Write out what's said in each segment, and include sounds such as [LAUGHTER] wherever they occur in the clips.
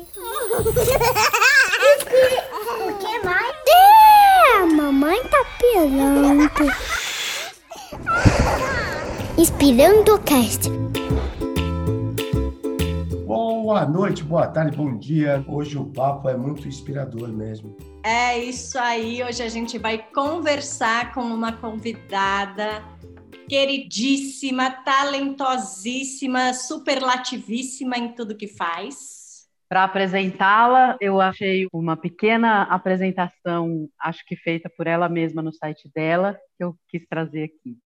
O que mais? É, a mamãe tá pirando. Inspirando o cast. Boa noite, boa tarde, bom dia. Hoje o papo é muito inspirador mesmo. É isso aí. Hoje a gente vai conversar com uma convidada queridíssima, talentosíssima, superlativíssima em tudo que faz. Para apresentá-la, eu achei uma pequena apresentação, acho que feita por ela mesma no site dela, que eu quis trazer aqui.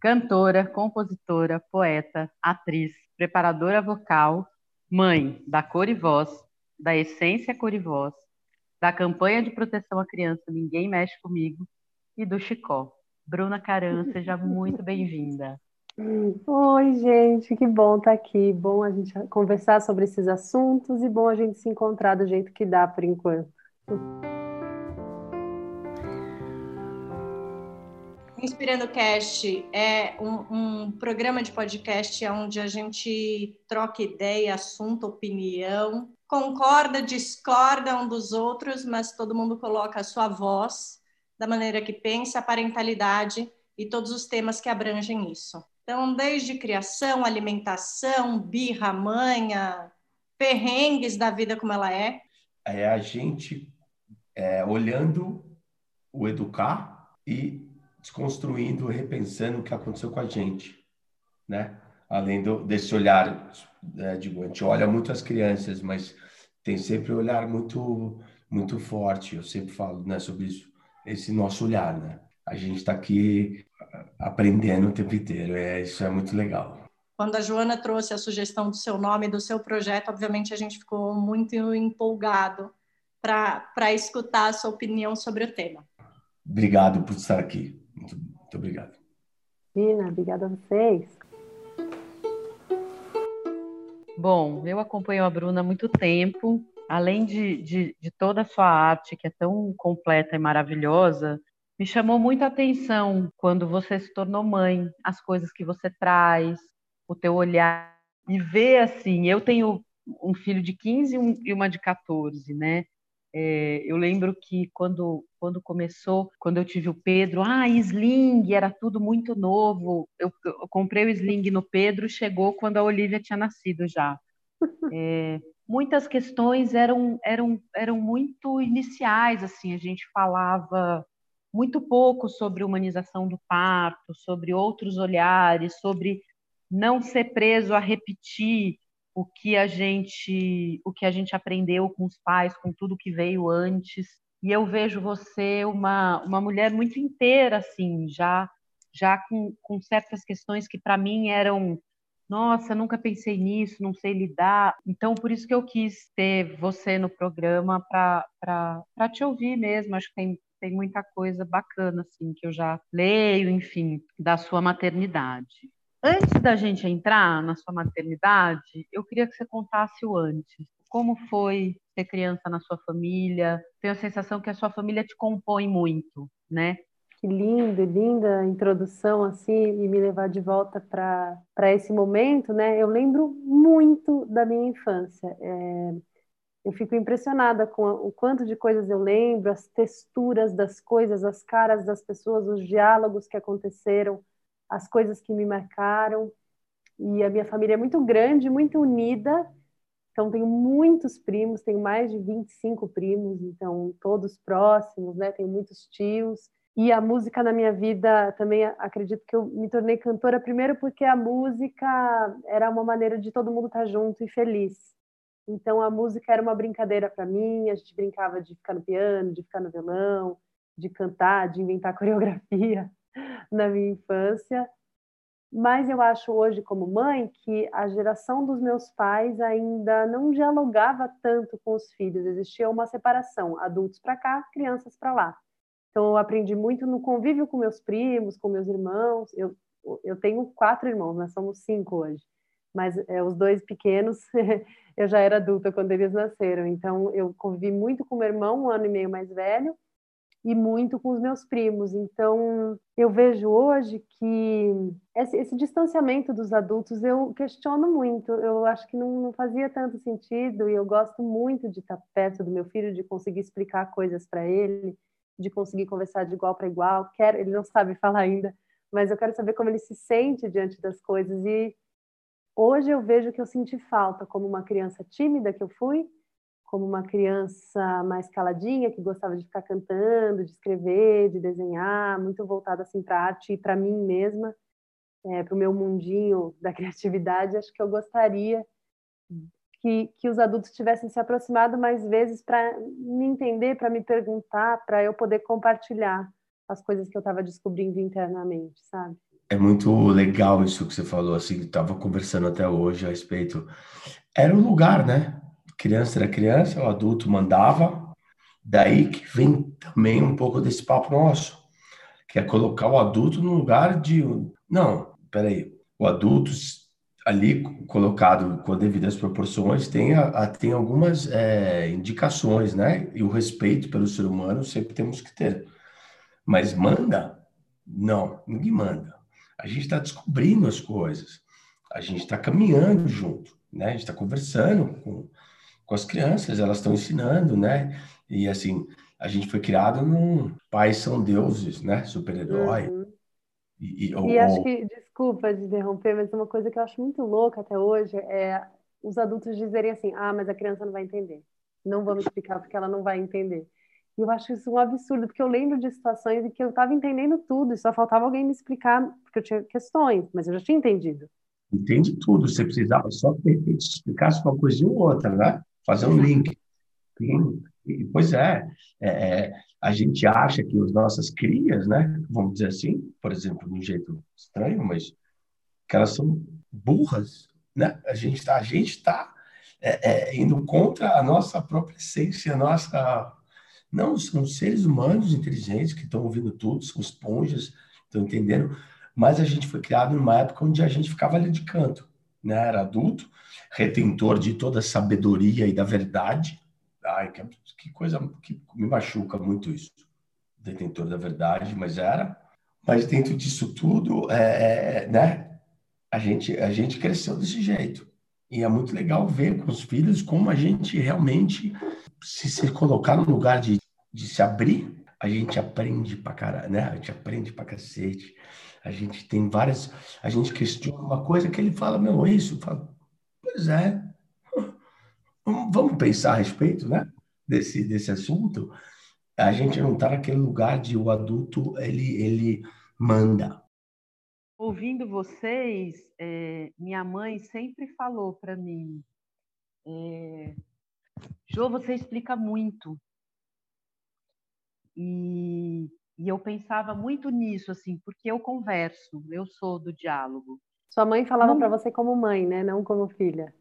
Cantora, compositora, poeta, atriz, preparadora vocal, mãe da Cor e Voz, da Essência Cor e Voz, da campanha de proteção à criança Ninguém Mexe Comigo e do Chicó. Bruna Caran, seja muito bem-vinda. Oi, gente, que bom estar aqui. Bom a gente conversar sobre esses assuntos e bom a gente se encontrar do jeito que dá por enquanto. Inspirando Cast é um, um, programa de podcast onde a gente troca ideia, assunto, opinião, concorda, discorda um dos outros, mas todo mundo coloca a sua voz da maneira que pensa, a parentalidade e todos os temas que abrangem isso. Então, desde criação, alimentação, birra, manha, perrengues da vida como ela é. É a gente é, olhando o educar e desconstruindo, repensando o que aconteceu com a gente, né? Além do, desse olhar, é, digo, a gente olha muito as crianças, mas tem sempre um olhar muito, muito forte. Eu sempre falo, né, sobre isso esse nosso olhar, né? A gente está aqui aprendendo o tempo inteiro, é, isso é muito legal. Quando a Joana trouxe a sugestão do seu nome, do seu projeto, obviamente a gente ficou muito empolgado para escutar a sua opinião sobre o tema. Obrigado por estar aqui. Muito, muito obrigado. Dina, obrigada a vocês. Bom, eu acompanho a Bruna há muito tempo além de, de, de toda a sua arte, que é tão completa e maravilhosa, me chamou muito a atenção quando você se tornou mãe, as coisas que você traz, o teu olhar, e ver assim, eu tenho um filho de 15 e uma de 14, né? É, eu lembro que quando, quando começou, quando eu tive o Pedro, ah, sling, era tudo muito novo. Eu, eu comprei o sling no Pedro, chegou quando a Olivia tinha nascido já. É, muitas questões eram, eram, eram muito iniciais, assim, a gente falava muito pouco sobre humanização do parto, sobre outros olhares, sobre não ser preso a repetir o que a gente o que a gente aprendeu com os pais, com tudo que veio antes. E eu vejo você uma, uma mulher muito inteira, assim, já já com, com certas questões que para mim eram nossa, nunca pensei nisso, não sei lidar. Então, por isso que eu quis ter você no programa para te ouvir mesmo. Acho que tem, tem muita coisa bacana, assim, que eu já leio, enfim, da sua maternidade. Antes da gente entrar na sua maternidade, eu queria que você contasse o antes. Como foi ser criança na sua família? Tenho a sensação que a sua família te compõe muito, né? que lindo, linda introdução assim e me levar de volta para esse momento, né? Eu lembro muito da minha infância. É, eu fico impressionada com o quanto de coisas eu lembro, as texturas das coisas, as caras das pessoas, os diálogos que aconteceram, as coisas que me marcaram. E a minha família é muito grande, muito unida. Então, tenho muitos primos, tenho mais de 25 primos, então, todos próximos, né? Tenho muitos tios. E a música na minha vida também acredito que eu me tornei cantora primeiro porque a música era uma maneira de todo mundo estar junto e feliz. Então a música era uma brincadeira para mim, a gente brincava de ficar no piano, de ficar no violão, de cantar, de inventar [LAUGHS] coreografia na minha infância. Mas eu acho hoje como mãe que a geração dos meus pais ainda não dialogava tanto com os filhos, existia uma separação, adultos para cá, crianças para lá. Então, eu aprendi muito no convívio com meus primos, com meus irmãos. Eu, eu tenho quatro irmãos, nós somos cinco hoje. Mas é, os dois pequenos, [LAUGHS] eu já era adulta quando eles nasceram. Então, eu convivi muito com meu irmão, um ano e meio mais velho, e muito com os meus primos. Então, eu vejo hoje que esse, esse distanciamento dos adultos eu questiono muito. Eu acho que não, não, fazia tanto sentido e eu gosto muito de estar perto do meu filho, de conseguir explicar coisas para ele, de conseguir conversar de igual para igual. Quero, ele não sabe [LAUGHS] falar ainda, mas eu quero saber como ele se sente diante das coisas e hoje eu vejo que eu senti falta como uma criança tímida que eu fui como uma criança mais caladinha, que gostava de ficar cantando, de escrever, de desenhar, muito voltada assim para arte e para mim mesma, é, para o meu mundinho [LAUGHS] da criatividade. Acho que eu gostaria que, que os adultos tivessem se aproximado mais vezes para me entender, para me perguntar, para eu poder compartilhar as coisas que eu estava descobrindo internamente, sabe? É muito legal isso que você falou, assim, estava conversando até hoje a respeito. Era um lugar, né? criança era criança, o adulto mandava. Daí que vem também um pouco desse papo nosso, que é colocar o adulto no lugar de. Não, peraí. O adulto ali colocado com devidas proporções tem, a, tem algumas é, indicações, né? E o respeito pelo ser humano sempre temos que ter. Mas manda? Não, ninguém manda. A gente está descobrindo as coisas. A gente está caminhando junto, né? A gente está conversando com, com as crianças, elas estão ensinando, né? E assim, a gente foi criado num pais são deuses, né? Super-herói. Uhum. E, e, e acho que, desculpa de interromper, mas uma coisa que eu acho muito louca até hoje é os adultos dizerem assim: ah, mas a criança não vai entender. Não vamos explicar porque ela não vai entender. E eu acho isso um absurdo, porque eu lembro de situações em que eu estava entendendo tudo e só faltava alguém me explicar, porque eu tinha questões, mas eu já tinha entendido. Entende tudo, você precisava só que de repente explicasse uma coisinha ou outra, né? fazer um link. E, pois é, é, é, a gente acha que as nossas crias, né, vamos dizer assim, por exemplo, de um jeito estranho, mas que elas são burras, né? A gente está, a gente está é, é, indo contra a nossa própria essência, a nossa não são seres humanos inteligentes que estão ouvindo tudo, são esponjas, estão entendendo, mas a gente foi criado numa época onde a gente ficava ali de canto, né? Era adulto, retentor de toda a sabedoria e da verdade. Ai, que, que coisa que me machuca muito isso. Detentor da verdade, mas era. Mas dentro disso tudo, é, é, né? A gente, a gente cresceu desse jeito. E é muito legal ver com os filhos como a gente realmente se, se colocar no lugar de, de se abrir, a gente aprende pra caralho, né? A gente aprende pra cacete. A gente tem várias. A gente questiona uma coisa que ele fala, meu, isso. Fala, Pois é. Vamos pensar a respeito, né? Desse, desse assunto. A gente não está naquele lugar de o adulto ele, ele manda. Ouvindo vocês, é, minha mãe sempre falou para mim, é, Jô, você explica muito. E, e eu pensava muito nisso, assim, porque eu converso, eu sou do diálogo. Sua mãe falava para você como mãe, né? Não como filha.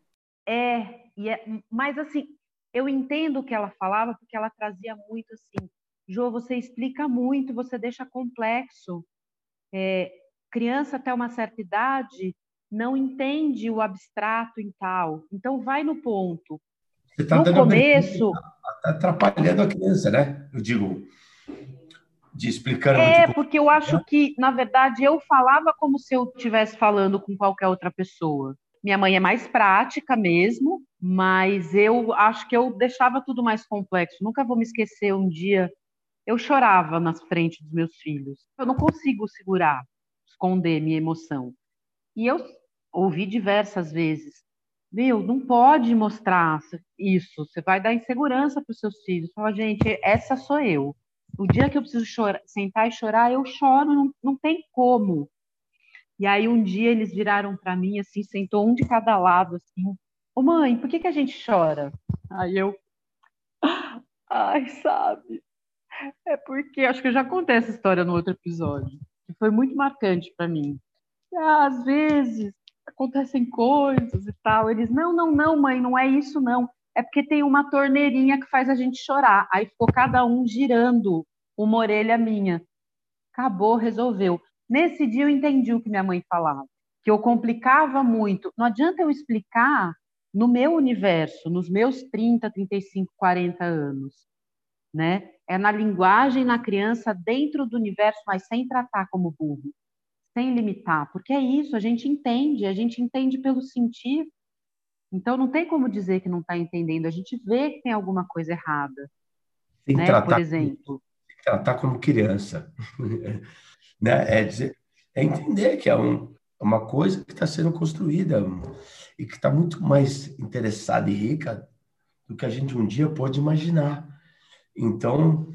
É, e é, mas assim, eu entendo o que ela falava porque ela trazia muito assim, Jô, você explica muito, você deixa complexo. É, criança até uma certa idade não entende o abstrato em tal, então vai no ponto. Você está no começo, tá atrapalhando a criança, né? Eu digo, de explicando. É, porque eu acho que, na verdade, eu falava como se eu estivesse falando com qualquer outra pessoa. Minha mãe é mais prática mesmo, mas eu acho que eu deixava tudo mais complexo. Nunca vou me esquecer um dia eu chorava na frente dos meus filhos. Eu não consigo segurar, esconder minha emoção. E eu ouvi diversas vezes: Meu, não pode mostrar isso, você vai dar insegurança para os seus filhos. Fala, gente, essa sou eu. O dia que eu preciso chorar, sentar e chorar, eu choro, não, não tem como. E aí um dia eles viraram para mim assim, sentou um de cada lado assim. Ô mãe, por que, que a gente chora? Aí eu, ai, sabe? É porque acho que eu já contei essa história no outro episódio, que foi muito marcante para mim. às vezes acontecem coisas e tal. Eles, não, não, não, mãe, não é isso não é porque tem uma torneirinha que faz a gente chorar. Aí ficou cada um girando uma orelha minha. Acabou, resolveu. Nesse dia eu entendi o que minha mãe falava, que eu complicava muito. Não adianta eu explicar no meu universo, nos meus 30, 35, 40 anos. né? É na linguagem, na criança, dentro do universo, mas sem tratar como burro, sem limitar, porque é isso, a gente entende, a gente entende pelo sentir. Então não tem como dizer que não está entendendo, a gente vê que tem alguma coisa errada. Sem né? tratar, Por exemplo. Tratar como criança. [LAUGHS] né? É, dizer, é entender que é um, uma coisa que está sendo construída e que está muito mais interessada e rica do que a gente um dia pode imaginar. Então,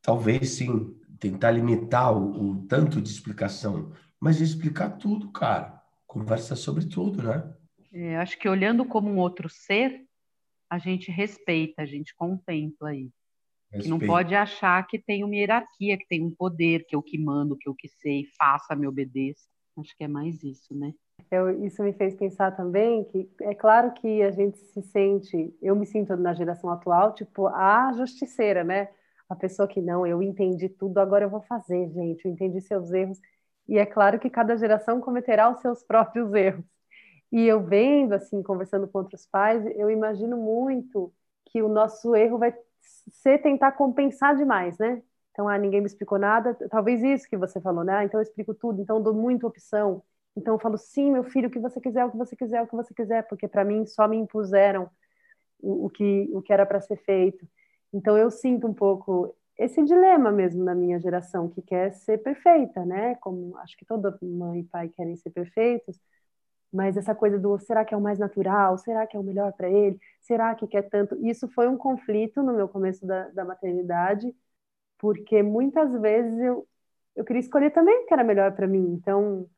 talvez sim, tentar limitar o, o tanto de explicação, mas explicar tudo, cara. Conversa sobre tudo, né? É, acho que olhando como um outro ser, a gente respeita, a gente contempla aí. Que não pode achar que tem uma hierarquia, que tem um poder, que eu que mando, que eu que sei, faça, me obedeça. Acho que é mais isso, né? Eu, isso me fez pensar também que é claro que a gente se sente, eu me sinto na geração atual, tipo, a justiceira, né? A pessoa que não, eu entendi tudo, agora eu vou fazer, gente, eu entendi seus erros. E é claro que cada geração cometerá os seus [LAUGHS] próprios erros. E eu vendo, assim, conversando com outros pais, eu imagino muito que o nosso erro vai ser tentar compensar demais, né? Então, ah, ninguém me explicou nada. Talvez isso que você falou, né? Ah, então eu explico tudo, então eu dou muita opção. Então eu falo, sim, meu filho, o que você quiser, o que você quiser, o que você quiser, porque para mim só me impuseram o, o, que, o que era para ser feito. Então eu sinto um pouco esse dilema mesmo na minha geração, que quer ser perfeita, né? Como acho que toda mãe e pai querem ser perfeitos, mas essa coisa do será que é o mais natural? Será que é o melhor para ele? Será que quer tanto? Isso foi um conflito no meu começo da, da maternidade, porque muitas vezes eu, eu queria escolher também o que era melhor para mim. Então,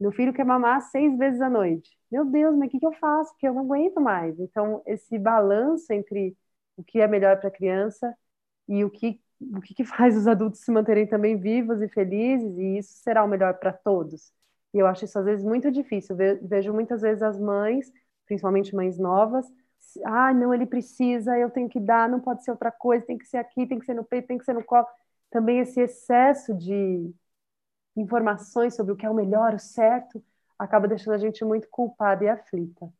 meu filho quer mamar seis vezes à noite. Meu Deus, mas o que, que eu faço? Porque eu não aguento mais. Então, esse balanço entre o que é melhor para a criança e o que, o que, que [LAUGHS] faz os adultos se manterem também vivos e felizes, e isso será o melhor para todos. E eu acho isso às vezes muito difícil. Vejo muitas vezes as mães, principalmente mães novas, ah, não, ele precisa, eu tenho que dar, não pode ser outra coisa, tem que ser aqui, tem que ser no peito, tem que ser no colo. Também esse excesso de informações sobre o que é o melhor, o certo, acaba deixando a gente muito culpada e aflita.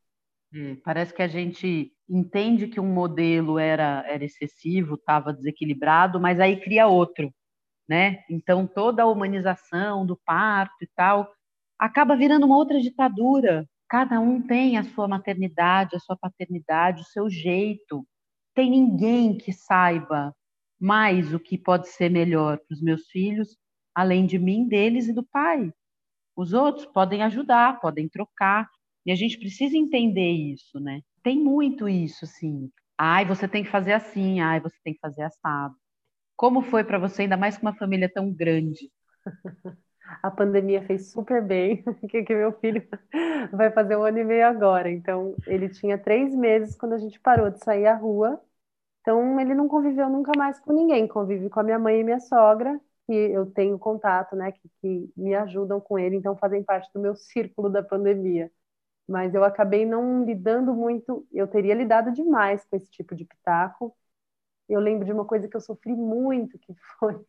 É, parece que a gente entende que um modelo era, era excessivo, estava desequilibrado, mas aí cria outro, né? Então toda a humanização do parto e tal acaba virando uma outra ditadura. Cada um tem a sua maternidade, a sua paternidade, o seu jeito. Tem ninguém que saiba mais o que pode ser melhor para os meus filhos, além de mim, deles e do pai. Os outros podem ajudar, podem trocar, e a gente precisa entender isso, né? Tem muito isso, sim. Ai, você tem que fazer assim, ai, você tem que fazer assado. Como foi para você, ainda mais com uma família tão grande? [LAUGHS] a pandemia fez super bem, [LAUGHS] que, que meu filho [LAUGHS] vai fazer um ano e meio agora. Então, ele tinha três meses quando a gente parou de sair à rua. Então, ele não conviveu nunca mais com ninguém. Convive com a minha mãe e minha sogra, que eu tenho contato, né, que, que me ajudam com ele, então fazem parte do meu círculo da pandemia. Mas eu acabei não lidando muito, eu teria lidado demais com esse tipo de pitaco. Eu lembro de uma coisa que eu sofri muito, que [LAUGHS] foi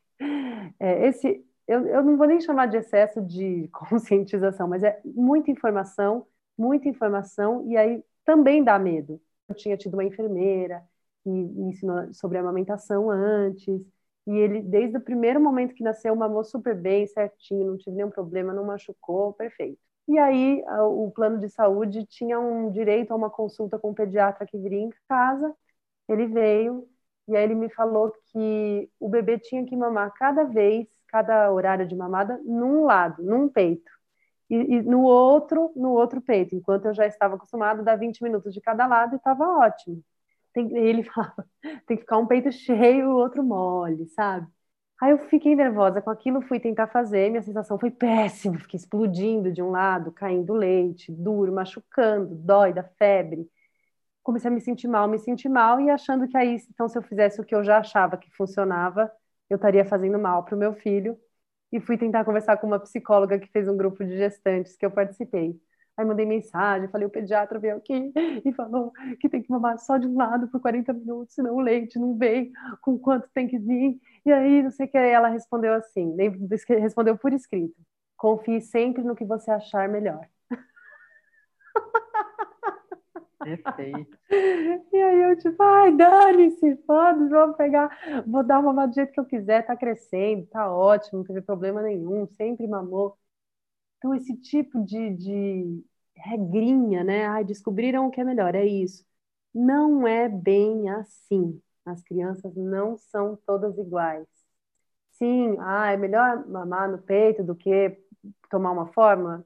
é, esse eu, eu não vou nem chamar de excesso de [LAUGHS] conscientização, mas é muita informação, muita informação, e aí também dá medo. Eu tinha tido uma enfermeira que me ensinou sobre amamentação antes, e ele, desde o primeiro momento que nasceu, mamou super bem, certinho, não tive nenhum problema, não machucou, perfeito. E aí, o plano de saúde tinha um direito a uma consulta com um pediatra que viria em casa. Ele veio, e aí ele me falou que o bebê tinha que mamar cada vez cada horário de mamada num lado, num peito. E, e, no outro, no outro peito, enquanto eu já estava acostumada dar 20 minutos de cada lado e estava ótimo. Tem, ele [LAUGHS] falava, tem que ficar um peito cheio e o outro mole, sabe? Aí eu fiquei nervosa com aquilo, fui tentar fazer, minha sensação foi péssima, fiquei explodindo de um lado, caindo leite, duro, machucando, dói da febre. Comecei a me sentir mal, me sentir mal e achando que aí, então, se eu fizesse o que eu já achava que funcionava, eu estaria fazendo mal para o meu filho. E fui tentar conversar com uma psicóloga que fez um grupo de gestantes que eu participei. Aí mandei mensagem, falei, o pediatra veio aqui e falou que tem que mamar só de um lado por 40 minutos, senão o leite não vem com quanto tem que vir. E aí, não sei o que, ela respondeu assim, respondeu por escrito, confie sempre no que você achar melhor. Perfeito. [LAUGHS] E aí eu, tipo, ai, dane-se, foda vou pegar, vou dar uma do jeito que eu quiser, tá crescendo, tá ótimo, não teve problema nenhum, sempre mamou. Então, esse tipo de, de regrinha, né? Ai, descobriram o que é melhor, é isso. Não é bem assim. As crianças não são todas iguais. Sim, ah, é melhor mamar no peito do que tomar uma fórmula?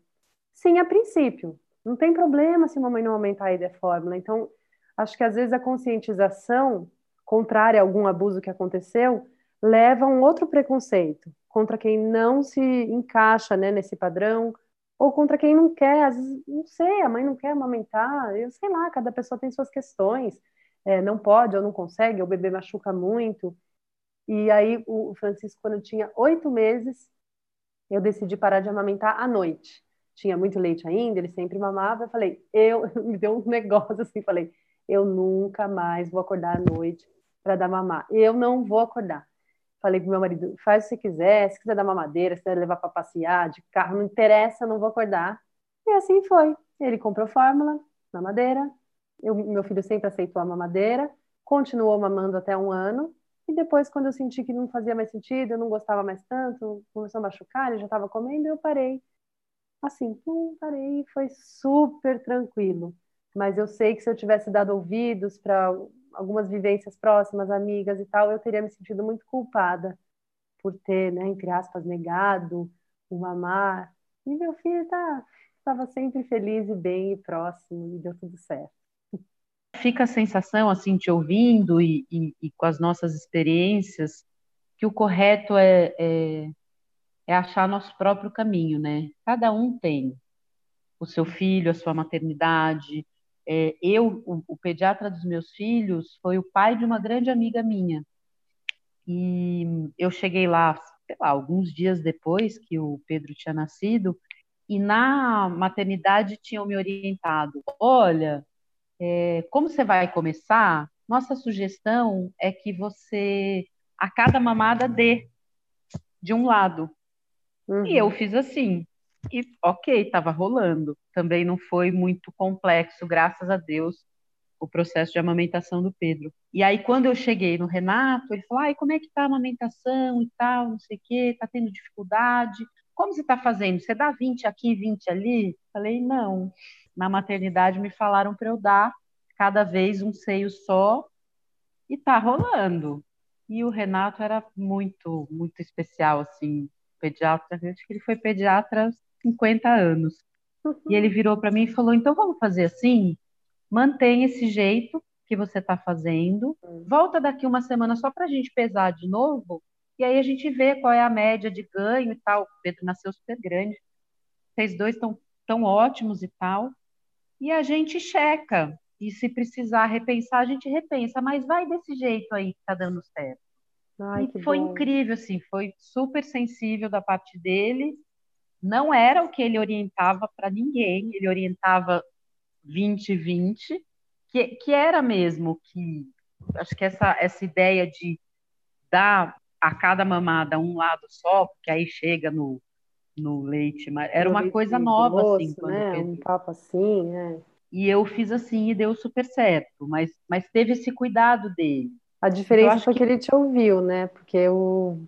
Sim, a princípio. Não tem problema se a mamãe não aumentar aí da fórmula. Então, acho que às vezes a conscientização, contrária a algum abuso que aconteceu, leva a um outro preconceito contra quem não se encaixa né, nesse padrão, ou contra quem não quer, às vezes, não sei, a mãe não quer amamentar, eu sei lá, cada pessoa tem suas questões, é, não pode ou não consegue, o bebê machuca muito. E aí o Francisco, quando tinha oito meses, eu decidi parar de amamentar à noite. Tinha muito leite ainda, ele sempre mamava. Eu falei, eu [LAUGHS] me deu um negócio assim, falei, eu nunca mais vou acordar à noite para dar mamar. Eu não vou acordar. Falei pro meu marido, faz o que você quiser, se quiser dar mamadeira, se quiser levar para passear de carro, não interessa, não vou acordar. E assim foi. Ele comprou fórmula, mamadeira. Eu, meu filho sempre aceitou a mamadeira, continuou mamando até um ano. E depois, quando eu senti que não fazia mais sentido, eu não gostava mais tanto, começou a machucar, ele já estava comendo, eu parei. Assim, pum, parei e foi super tranquilo. Mas eu sei que se eu tivesse dado ouvidos para algumas vivências próximas, amigas e tal, eu teria me sentido muito culpada por ter, né, entre aspas, negado o mamar. E meu filho tá, estava sempre feliz e bem e próximo, e deu tudo certo. Fica a sensação, assim, te ouvindo e, e, e com as nossas experiências, que o correto é, é, é achar nosso próprio caminho, né? Cada um tem o seu filho, a sua maternidade, é, eu, o, o, pediatra dos meus filhos, foi o pai de uma grande amiga minha. E eu cheguei lá, sei lá, alguns dias depois que o Pedro tinha nascido, e na maternidade tinham me orientado: olha, é, como você vai começar, nossa sugestão é que você, a cada mamada, dê de um lado. Uhum. E eu fiz assim. E ok, estava rolando. Também não foi muito complexo, graças a Deus, o processo de amamentação do Pedro. E aí, quando eu cheguei no Renato, ele falou: ai, como é que tá a amamentação e tal, não sei o quê, tá tendo dificuldade? Como você está fazendo? Você dá 20 aqui, 20 ali? Falei, não. Na maternidade me falaram para eu dar cada vez um seio só e tá rolando. E o Renato era muito, muito especial, assim, pediatra. Acho que ele foi pediatra 50 anos. E ele virou para mim e falou: então vamos fazer assim? Mantém esse jeito que você está fazendo, volta daqui uma semana só para a gente pesar de novo, e aí a gente vê qual é a média de ganho e tal. O Pedro nasceu super grande, vocês dois estão tão ótimos e tal, e a gente checa. E se precisar repensar, a gente repensa, mas vai desse jeito aí que está dando certo. Ai, e foi bom. incrível, assim, foi super sensível da parte dele não era o que ele orientava para ninguém, ele orientava 20-20, que, que era mesmo que acho que essa, essa ideia de dar a cada mamada um lado só, porque aí chega no, no leite, mas era uma coisa nova moço, assim, quando né? fez... um papo assim, é. E eu fiz assim e deu super certo, mas, mas teve esse cuidado dele. A diferença foi que... que ele te ouviu, né? Porque eu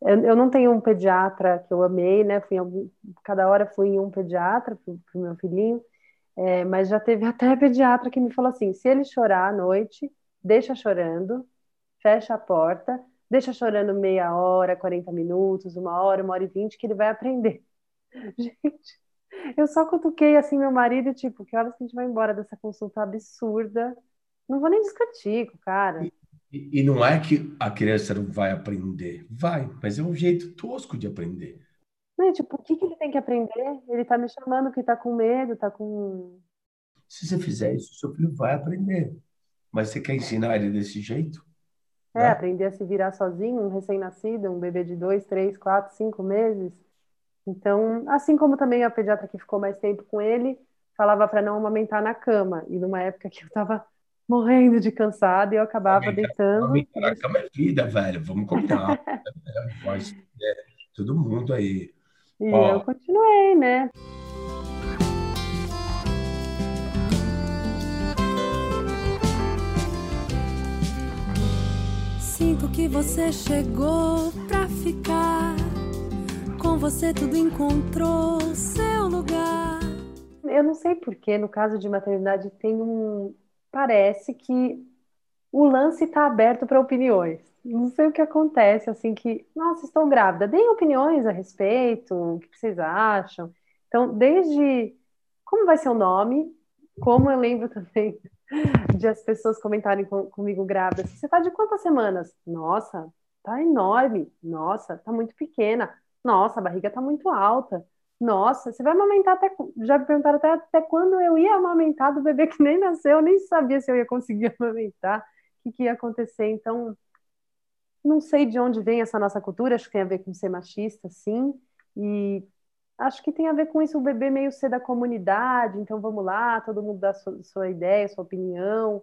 eu, eu não tenho um pediatra que eu amei, né? Fui algum, cada hora fui em um pediatra para o meu filhinho, é, mas já teve [LAUGHS] até pediatra que me falou assim: se ele chorar à noite, deixa chorando, fecha a porta, deixa chorando meia hora, 40 minutos, uma hora, uma hora e vinte, que ele vai aprender. [LAUGHS] Gente, eu só cutuquei assim meu marido, tipo, que horas que a gente vai embora dessa consulta absurda? Não vou nem discutir com o cara. E, não é que a criança não vai aprender. Vai, mas é um jeito tosco de aprender. Não, tipo, o que, que ele tem que aprender? Ele tá me chamando que tá com medo, tá com. Se você fizer isso, seu filho vai aprender. Mas você quer ensinar ele desse jeito? É, né? aprender a se virar sozinho, um recém-nascido, um bebê de dois, três, quatro, cinco meses. Então, assim como também a pediatra que ficou mais tempo com ele, falava para não amamentar na cama. E numa época que eu tava morrendo de cansado e eu acabava deitando. A cama é vida, velho. Vamos combinar. Mas, é, todo mundo aí. E Ó, eu continuei, né? Que você chegou pra ficar. Com você tudo encontrou seu lugar. Eu não sei porquê, no caso de maternidade, tem um. Parece que o lance está aberto para opiniões. Não sei o que acontece, assim, que, nossa, estou grávida. Deem opiniões a respeito, o que vocês acham. Então, desde como vai ser o nome, como eu lembro [LAUGHS] também de as pessoas comentarem com, comigo grávidas. Você está de quantas semanas? Nossa, tá enorme. Nossa, tá muito pequena. Nossa, a barriga tá muito alta. Nossa, você vai amamentar até. Já me perguntaram até, até quando eu ia amamentar do bebê que nem nasceu, eu nem sabia se eu ia conseguir [LAUGHS] amamentar, o que, que ia acontecer. Então, não sei de onde vem essa nossa cultura, acho que tem a ver com ser machista, sim. E Acho que tem a ver com isso, o bebê meio ser da comunidade, então vamos lá, todo mundo dá sua, sua ideia, sua opinião,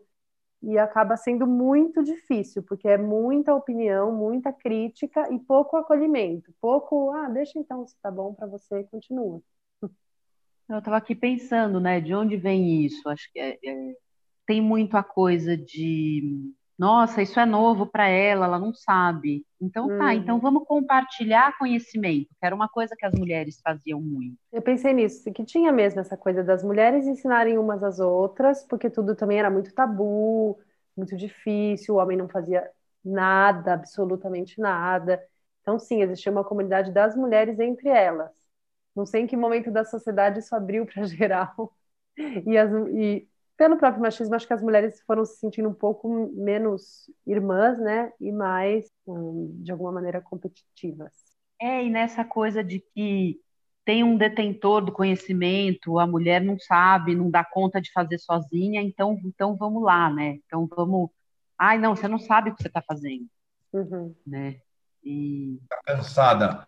e acaba sendo muito difícil, porque é muita opinião, muita crítica e pouco acolhimento, pouco, ah, deixa então, se tá bom para você, continua. Eu estava aqui pensando, né, de onde vem isso? Acho que é, é, tem muito a coisa de nossa, isso é novo para ela, ela não sabe. Então tá, uhum. então vamos compartilhar conhecimento, que era uma coisa que as mulheres faziam muito. Eu pensei nisso, que tinha mesmo essa coisa das mulheres ensinarem umas às outras, porque tudo também era muito tabu, muito difícil, o homem não fazia nada, absolutamente nada. Então sim, existia uma comunidade das mulheres entre elas. Não sei em que momento da sociedade isso abriu para [LAUGHS] geral. E, as, e pelo próprio machismo, acho que as mulheres foram se sentindo um pouco menos irmãs, né? E mais, hum, de alguma maneira, competitivas. É, e nessa coisa de que tem um detentor do conhecimento, a mulher não sabe, não dá conta de fazer sozinha, então, então vamos lá, né? Então vamos. Ai, não, você não sabe o que você está fazendo. Uhum. Né? E... Tá cansada,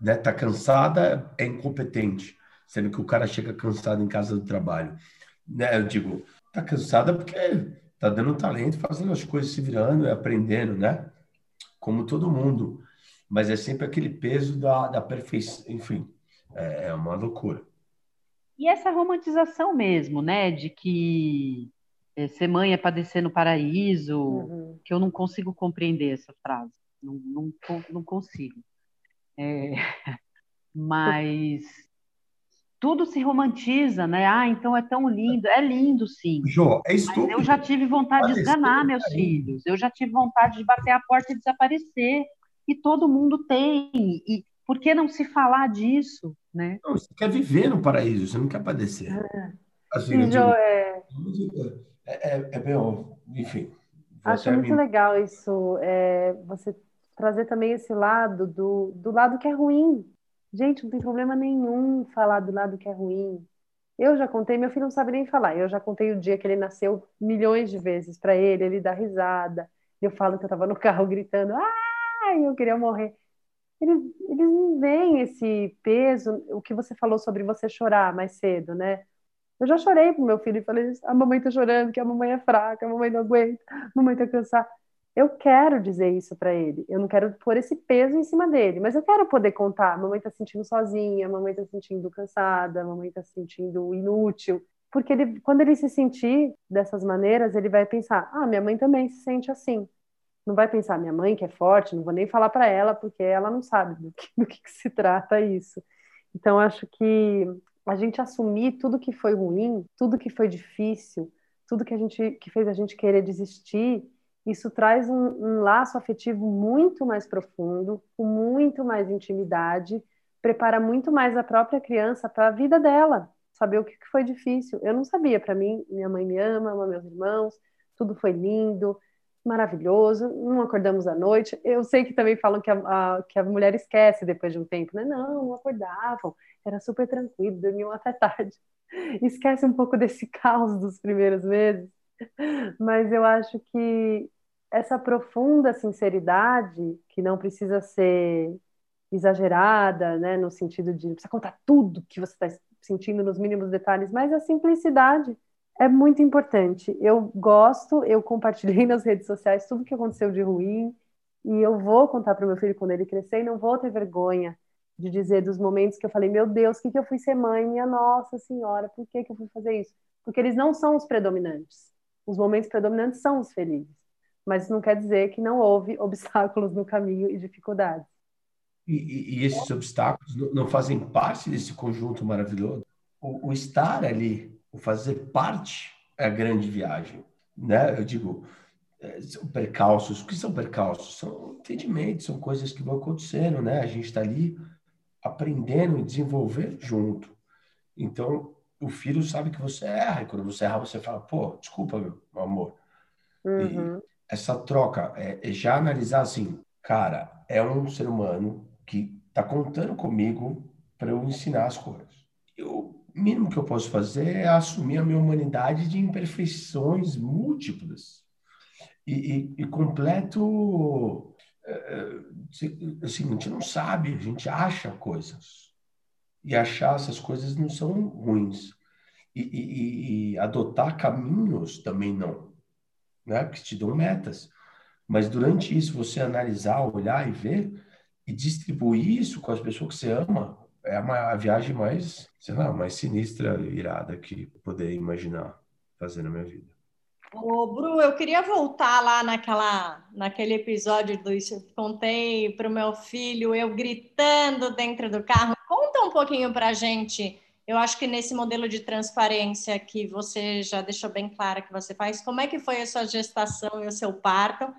né? Tá cansada, é incompetente, sendo que o cara chega cansado em casa do trabalho né? Eu digo, tá cansada porque tá dando talento, fazendo as coisas, se virando e aprendendo, né? Como todo mundo. Mas é sempre aquele peso da, da perfeição, enfim, é, é uma loucura. E essa romantização mesmo, né? De que é, ser mãe é padecer no paraíso, uhum. que eu não consigo compreender essa frase. Não, não, não consigo. É, [LAUGHS] mas tudo se romantiza, né? Ah, então é tão lindo. É lindo, sim. Jô, é estúpido. Mas eu já tive vontade de esganar meus filhos. Eu já tive vontade de bater a porta e desaparecer. E todo mundo tem. E por que não se falar disso, né? Não, você quer viver no paraíso, você não quer padecer. É. Assim, e, digo, é... É, é, é bem, enfim. Acho muito legal isso, é, você trazer também esse lado do, do lado que é ruim, Gente, não tem problema nenhum falar do lado que é ruim. Eu já contei, meu filho não sabe nem falar. Eu já contei o dia que ele nasceu milhões de vezes para ele, ele dá risada. Eu falo que eu estava no carro gritando, ai, eu queria morrer. Eles, eles não veem esse peso, o que você falou sobre você chorar mais cedo, né? Eu já chorei pro meu filho e falei, a mamãe tá chorando, que a mamãe é fraca, a mamãe não aguenta, a mamãe tá cansada. Eu quero dizer isso para ele. Eu não quero pôr esse peso em cima dele, mas eu quero poder contar. Mamãe está sentindo sozinha, mamãe está sentindo cansada, mamãe está se sentindo inútil. Porque ele, quando ele se sentir dessas maneiras, ele vai pensar: ah, minha mãe também se sente assim. Não vai pensar, minha mãe que é forte, não vou nem falar para ela, porque ela não sabe do que, [LAUGHS] do que se trata isso. Então, acho que a gente assumir tudo que foi ruim, tudo que foi difícil, tudo que a gente que fez a gente querer desistir isso traz um, um, laço afetivo muito mais profundo, com muito mais intimidade, prepara muito mais a própria criança para a vida dela, saber o que foi difícil. Eu não sabia, para mim, minha mãe me ama, ama meus irmãos, tudo foi lindo, maravilhoso, não acordamos à noite. Eu sei que também falam que a, a, que a mulher esquece depois de um tempo, né? Não, não acordavam, era super tranquilo, dormiam até [LAUGHS] tarde. Esquece um pouco desse caos dos primeiros meses mas eu acho que essa profunda sinceridade, que não precisa ser exagerada, né, no sentido de precisa contar tudo que você está sentindo nos mínimos detalhes, mas a simplicidade é muito importante. Eu gosto, eu compartilhei [LAUGHS] nas redes sociais tudo que aconteceu de ruim e eu vou contar para o meu filho quando ele crescer e não vou ter vergonha de dizer dos momentos que eu falei, meu Deus, o que, que eu fui ser mãe? Minha Nossa Senhora, por que, que eu fui fazer isso? Porque eles não são os predominantes. Os momentos predominantes são os felizes. mas isso não quer dizer que não houve [LAUGHS] obstáculos no caminho e dificuldades. E, e, esses obstáculos não, não, fazem parte desse conjunto maravilhoso? O, o, estar ali, o fazer parte é a grande viagem, né? Eu digo, é, são percalços. O que são percalços? São entendimentos, são coisas que vão acontecendo, né? A gente está ali aprendendo e desenvolvendo junto. Então, o filho sabe que você erra, e quando você erra, você fala, pô, desculpa, meu, amor. Uhum. E essa troca é, é já analisar assim, cara, é um ser humano que está contando comigo para eu ensinar as coisas. E o mínimo que eu posso fazer é assumir a minha humanidade de imperfeições múltiplas e, e, e completo. É, assim, a gente não sabe, a gente acha coisas. E achar essas coisas não são ruins. E, e, e adotar caminhos também não, né? Que te dão metas. Mas durante isso, você analisar, olhar e ver, e distribuir isso com as pessoas que você ama é a viagem mais, sei lá, mais sinistra e irada que poder imaginar fazer na minha vida. Ô, Bru, eu queria voltar lá naquela, naquele episódio do Isso contei para o meu filho, eu gritando dentro do carro. Pouquinho para a gente. Eu acho que nesse modelo de transparência que você já deixou bem claro que você faz, como é que foi a sua gestação e o seu parto?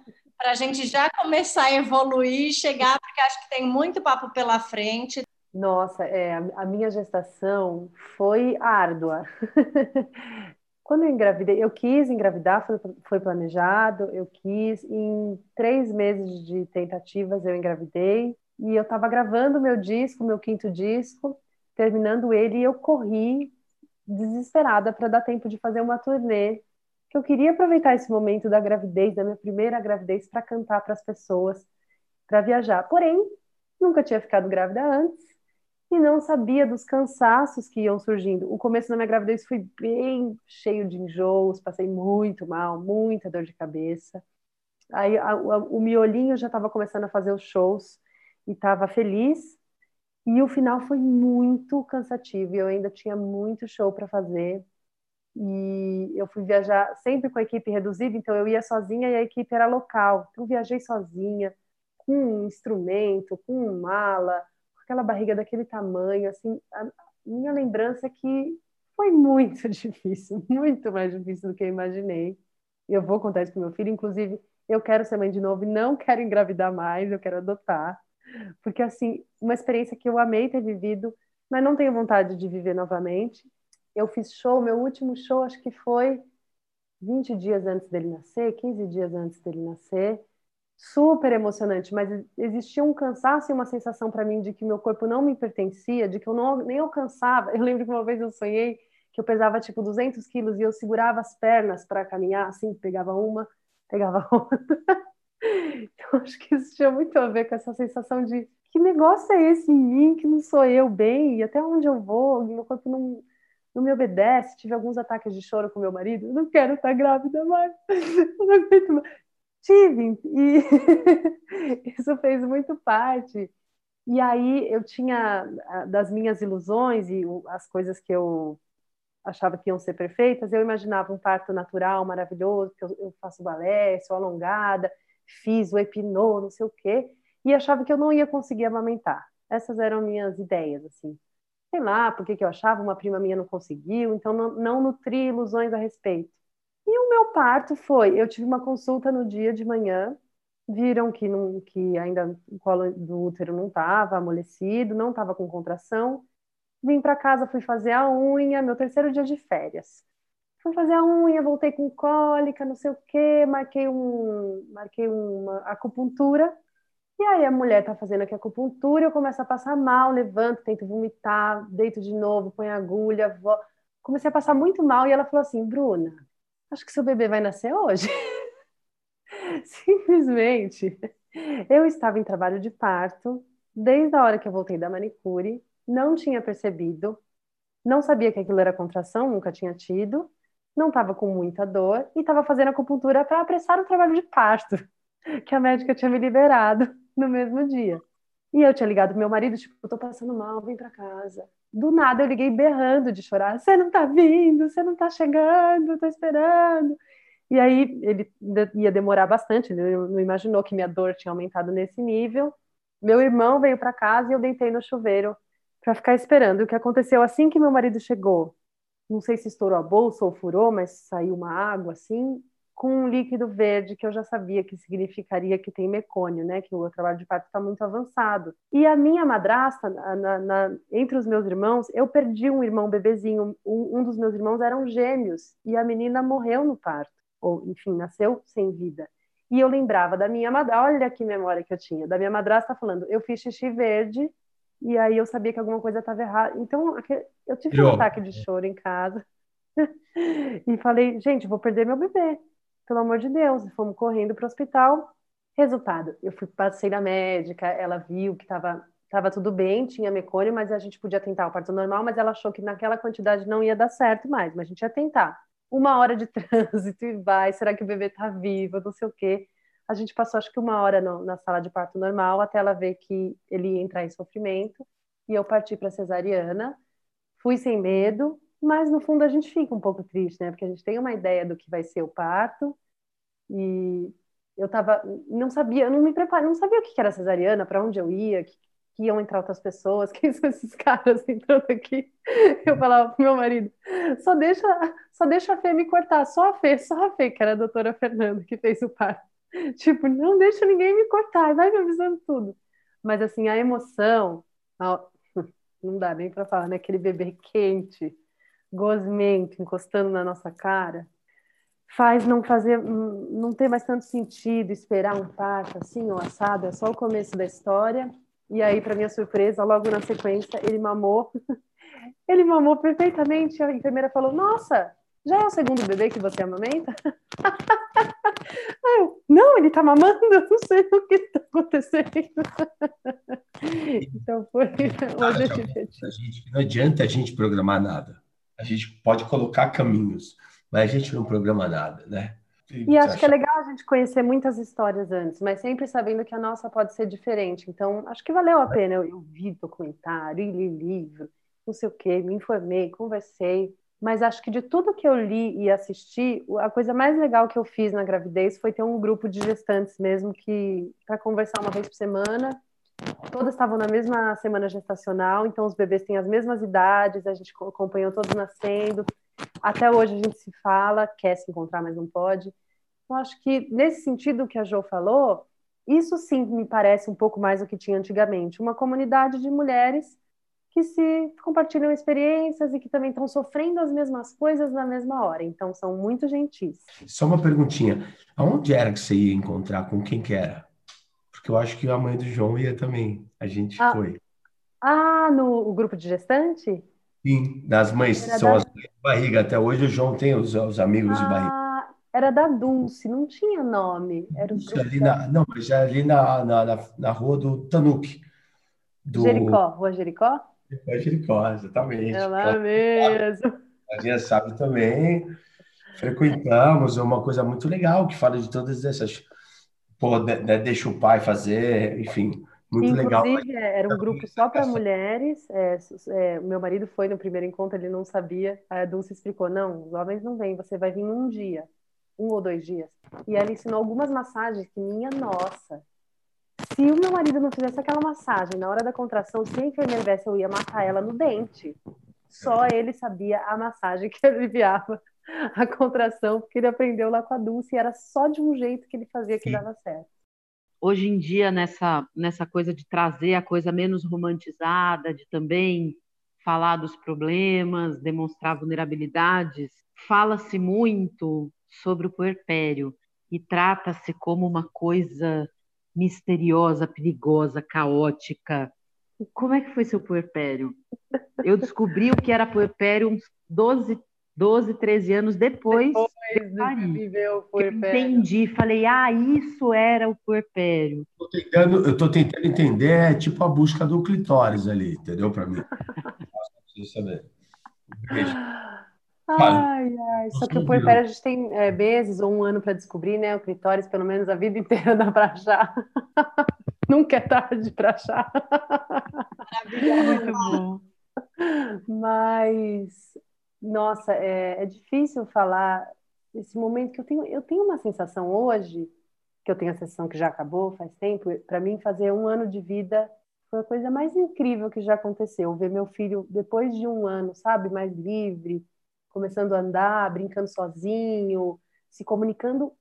para a gente já começar a evoluir chegar, porque acho que tem muito papo pela frente. Nossa, é, a minha gestação foi árdua. [LAUGHS] Quando eu engravidei, eu quis engravidar, foi planejado, eu quis, em três meses de tentativas eu engravidei, e eu estava gravando meu disco, meu quinto disco, terminando ele, e eu corri desesperada para dar tempo de fazer uma turnê que eu queria aproveitar esse momento da gravidez, da minha primeira gravidez, para cantar para as pessoas, para viajar. Porém, nunca tinha ficado grávida antes e não sabia dos cansaços que iam surgindo. O começo da minha gravidez foi bem cheio de enjoos, passei muito mal, muita dor de cabeça. Aí a, a, o miolinho já estava começando a fazer os shows e estava feliz. E o final foi muito cansativo. E eu ainda tinha muito show para fazer e eu fui viajar sempre com a equipe reduzida, então eu ia sozinha e a equipe era local. Então viajei sozinha, com um instrumento, com mala, com aquela barriga daquele tamanho, assim, a minha lembrança é que foi muito [LAUGHS] difícil, muito mais difícil do que eu imaginei. Eu vou contar isso para meu filho, inclusive, eu quero ser mãe de novo e não quero engravidar mais, eu quero adotar. Porque assim, uma experiência que eu amei ter vivido, mas não tenho vontade de viver novamente eu fiz show, meu último show acho que foi 20 dias antes dele nascer, 15 dias antes dele nascer. Super emocionante, mas existia um cansaço e uma sensação para mim de que meu corpo não me pertencia, de que eu não, nem alcançava. Eu lembro que uma vez eu sonhei que eu pesava tipo 200 quilos e eu segurava as pernas para caminhar, assim, pegava uma, pegava [LAUGHS] outra. [LAUGHS] Então, acho que isso tinha muito a ver com essa sensação de que negócio é esse em mim, que não sou eu bem, e até onde eu vou, meu corpo não, não me obedece, tive alguns ataques de choro com meu marido, eu não quero estar grávida mais, [LAUGHS] eu não aguento mais. Tive, e [LAUGHS] isso fez muito parte. E aí eu tinha das minhas ilusões e as coisas que eu achava que iam ser perfeitas, eu imaginava um parto natural maravilhoso, que eu, faço balé, sou alongada, fiz o epinô, não sei o quê, e achava que eu não ia conseguir amamentar. Essas eram minhas ideias, assim sei lá, por que eu achava, uma prima minha não conseguiu, então não, não nutri ilusões a respeito. E o meu parto foi, eu tive uma consulta no dia de manhã, viram que, não, que ainda o colo do útero não estava amolecido, não estava com contração. Vim para casa, fui fazer a unha, meu terceiro dia de férias. Fui fazer a unha, voltei com cólica, não sei o quê, marquei, um, marquei uma acupuntura. E aí a mulher tá fazendo aqui a acupuntura, eu começo a passar mal, levanto, tento vomitar, deito de novo, põe agulha, comecei a passar muito mal e ela falou assim, Bruna, acho que seu bebê vai nascer hoje. [LAUGHS] Simplesmente, eu estava em trabalho de parto, desde a hora que eu voltei da manicure, não tinha percebido, não sabia que aquilo era contração, nunca tinha tido, não estava com muita dor e estava fazendo acupuntura para apressar o trabalho de parto, [LAUGHS] que a médica tinha me liberado no mesmo dia. E eu tinha ligado meu marido, tipo, eu tô passando mal, vem para casa. Do nada eu liguei berrando de chorar. Você não tá vindo, você não tá chegando, tô esperando. E aí ele ia demorar bastante, ele não imaginou que minha dor tinha aumentado nesse nível. Meu irmão veio para casa e eu deitei no chuveiro para ficar esperando. O que aconteceu assim que meu marido chegou? Não sei se estourou a bolsa ou furou, mas saiu uma água assim com um líquido verde que eu já sabia que significaria que tem mecônio, né? Que o trabalho de parto está muito avançado. E a minha madrasta, na, na, entre os meus irmãos, eu perdi um irmão bebezinho. Um, um dos meus irmãos eram gêmeos e a menina morreu no parto, ou enfim, nasceu sem vida. E eu lembrava da minha madrasta, olha que memória que eu tinha, da minha madrasta falando, eu fiz xixi verde e aí eu sabia que alguma coisa estava errada. Então, eu tive um ataque de choro em casa. [LAUGHS] e falei, gente, vou perder meu bebê pelo amor de Deus, fomos correndo para o hospital. Resultado, eu fui passei na médica, ela viu que estava tava tudo bem, tinha mecônio, mas a gente podia tentar o parto normal, mas ela achou que naquela quantidade não ia dar certo mais, mas a gente ia tentar. Uma hora de [LAUGHS] trânsito e vai, será que o bebê está vivo, não sei o quê. A gente passou acho que uma hora no, na sala de parto normal até ela ver que ele ia entrar em sofrimento e eu parti para cesariana. Fui sem medo, mas no fundo a gente fica um pouco triste, né? Porque a gente tem uma ideia do que vai ser o parto e eu tava, não sabia, não me preparei, não sabia o que era cesariana, para onde eu ia, que, que, iam entrar outras pessoas, [LAUGHS] quem são esses caras entrando aqui? Eu falava pro meu marido, só deixa, só deixa a Fê me cortar, só a Fê, só a Fê, que era a doutora Fernanda que fez o parto. [LAUGHS] Tipo, não deixa ninguém me cortar, vai me avisando tudo. Mas assim, a emoção, [LAUGHS] não dá nem para falar, né? Aquele bebê quente, gosmento encostando na nossa cara, faz não fazer, não ter mais tanto sentido esperar um parto assim ou assado, é só o começo da história. E aí, para minha surpresa, logo na sequência, ele mamou. [LAUGHS] ele mamou perfeitamente. A enfermeira falou: Nossa, já é o segundo bebê que você amamenta? [LAUGHS] Eu, não, ele tá mamando, eu não sei o que está acontecendo. [LAUGHS] então foi. Hoje a gente, não adianta a gente programar nada a gente pode colocar caminhos, mas a gente não programa nada, né? E acho que é legal a gente conhecer muitas histórias antes, mas sempre sabendo que a nossa pode ser diferente. Então, acho que valeu a pena. Eu, eu vi documentário, li livro, não sei o quê, me informei, conversei. Mas acho que de tudo que eu li e assisti, a coisa mais legal que eu fiz na gravidez foi ter um grupo de gestantes mesmo que para conversar uma vez por semana todas estavam na mesma semana gestacional, então os bebês têm as mesmas idades, a gente acompanhou todos nascendo. Até hoje a gente se fala, quer se encontrar, mas não pode. Então, acho que nesse sentido que a Jo falou, isso sim me parece um pouco mais do que tinha antigamente. Uma comunidade de mulheres que se compartilham experiências e que também estão sofrendo as mesmas coisas na mesma hora. Então, são muito gentis. Só uma perguntinha. Aonde era que você ia encontrar? Com quem que era? Porque eu acho que a mãe do João ia também. A gente ah, foi. Ah, no grupo de gestante? Sim, das mães. Era são da... as mães de barriga. Até hoje o João tem os, os amigos ah, de barriga. Era da Dulce, não tinha nome. Era o ali na, não, mas ali na, na, na, rua do Tanuque. Do... Jericó, Rua Jericó? Jericó, exatamente. É lá mesmo. A gente sabe também. Frequentamos, é uma coisa muito legal que fala de todas essas pô, de, de, deixa o pai fazer, enfim, muito Inclusive, legal. Inclusive, era um grupo só para mulheres. É, é, o meu marido foi no primeiro encontro, ele não sabia. A Dulce explicou: não, os homens não vêm, você vai vir um dia, um ou dois dias. E ela ensinou algumas massagens que, minha nossa, se o meu marido não fizesse aquela massagem na hora da contração, se a enfermeira viesse, eu ia matar ela no dente. Só ele sabia a massagem que [LAUGHS] aliviava a contração, porque ele aprendeu lá com a Dulce e era só de um jeito que ele fazia que Sim. dava certo. Hoje em dia, nessa, nessa coisa de trazer a coisa menos romantizada, de também falar dos problemas, demonstrar vulnerabilidades, fala-se muito sobre o puerpério e trata-se como uma coisa misteriosa, perigosa, caótica. Como é que foi seu puerpério? Eu descobri o que era puerpério uns 12, 12, 13 anos depois, depois de viveu o puerpério. entendi, falei, ah, isso era o puerpério. Tô tentando, eu estou tentando entender, é tipo a busca do clitóris ali, entendeu? Para mim. [LAUGHS] preciso saber. Ai, ai, só que o puerpério a gente tem é, meses ou um ano para descobrir, né? O clitóris, pelo menos a vida inteira dá para achar. [LAUGHS] Nunca é tarde para achar. Maravilhoso. Muito bom. Mas nossa, é, é difícil falar esse momento que eu tenho, eu tenho uma sensação hoje, que eu tenho a sensação que já acabou faz tempo, para mim fazer um ano de vida foi a coisa mais incrível que já aconteceu. Ver meu filho, depois de um ano, sabe, mais livre, começando a andar, brincando sozinho, se comunicando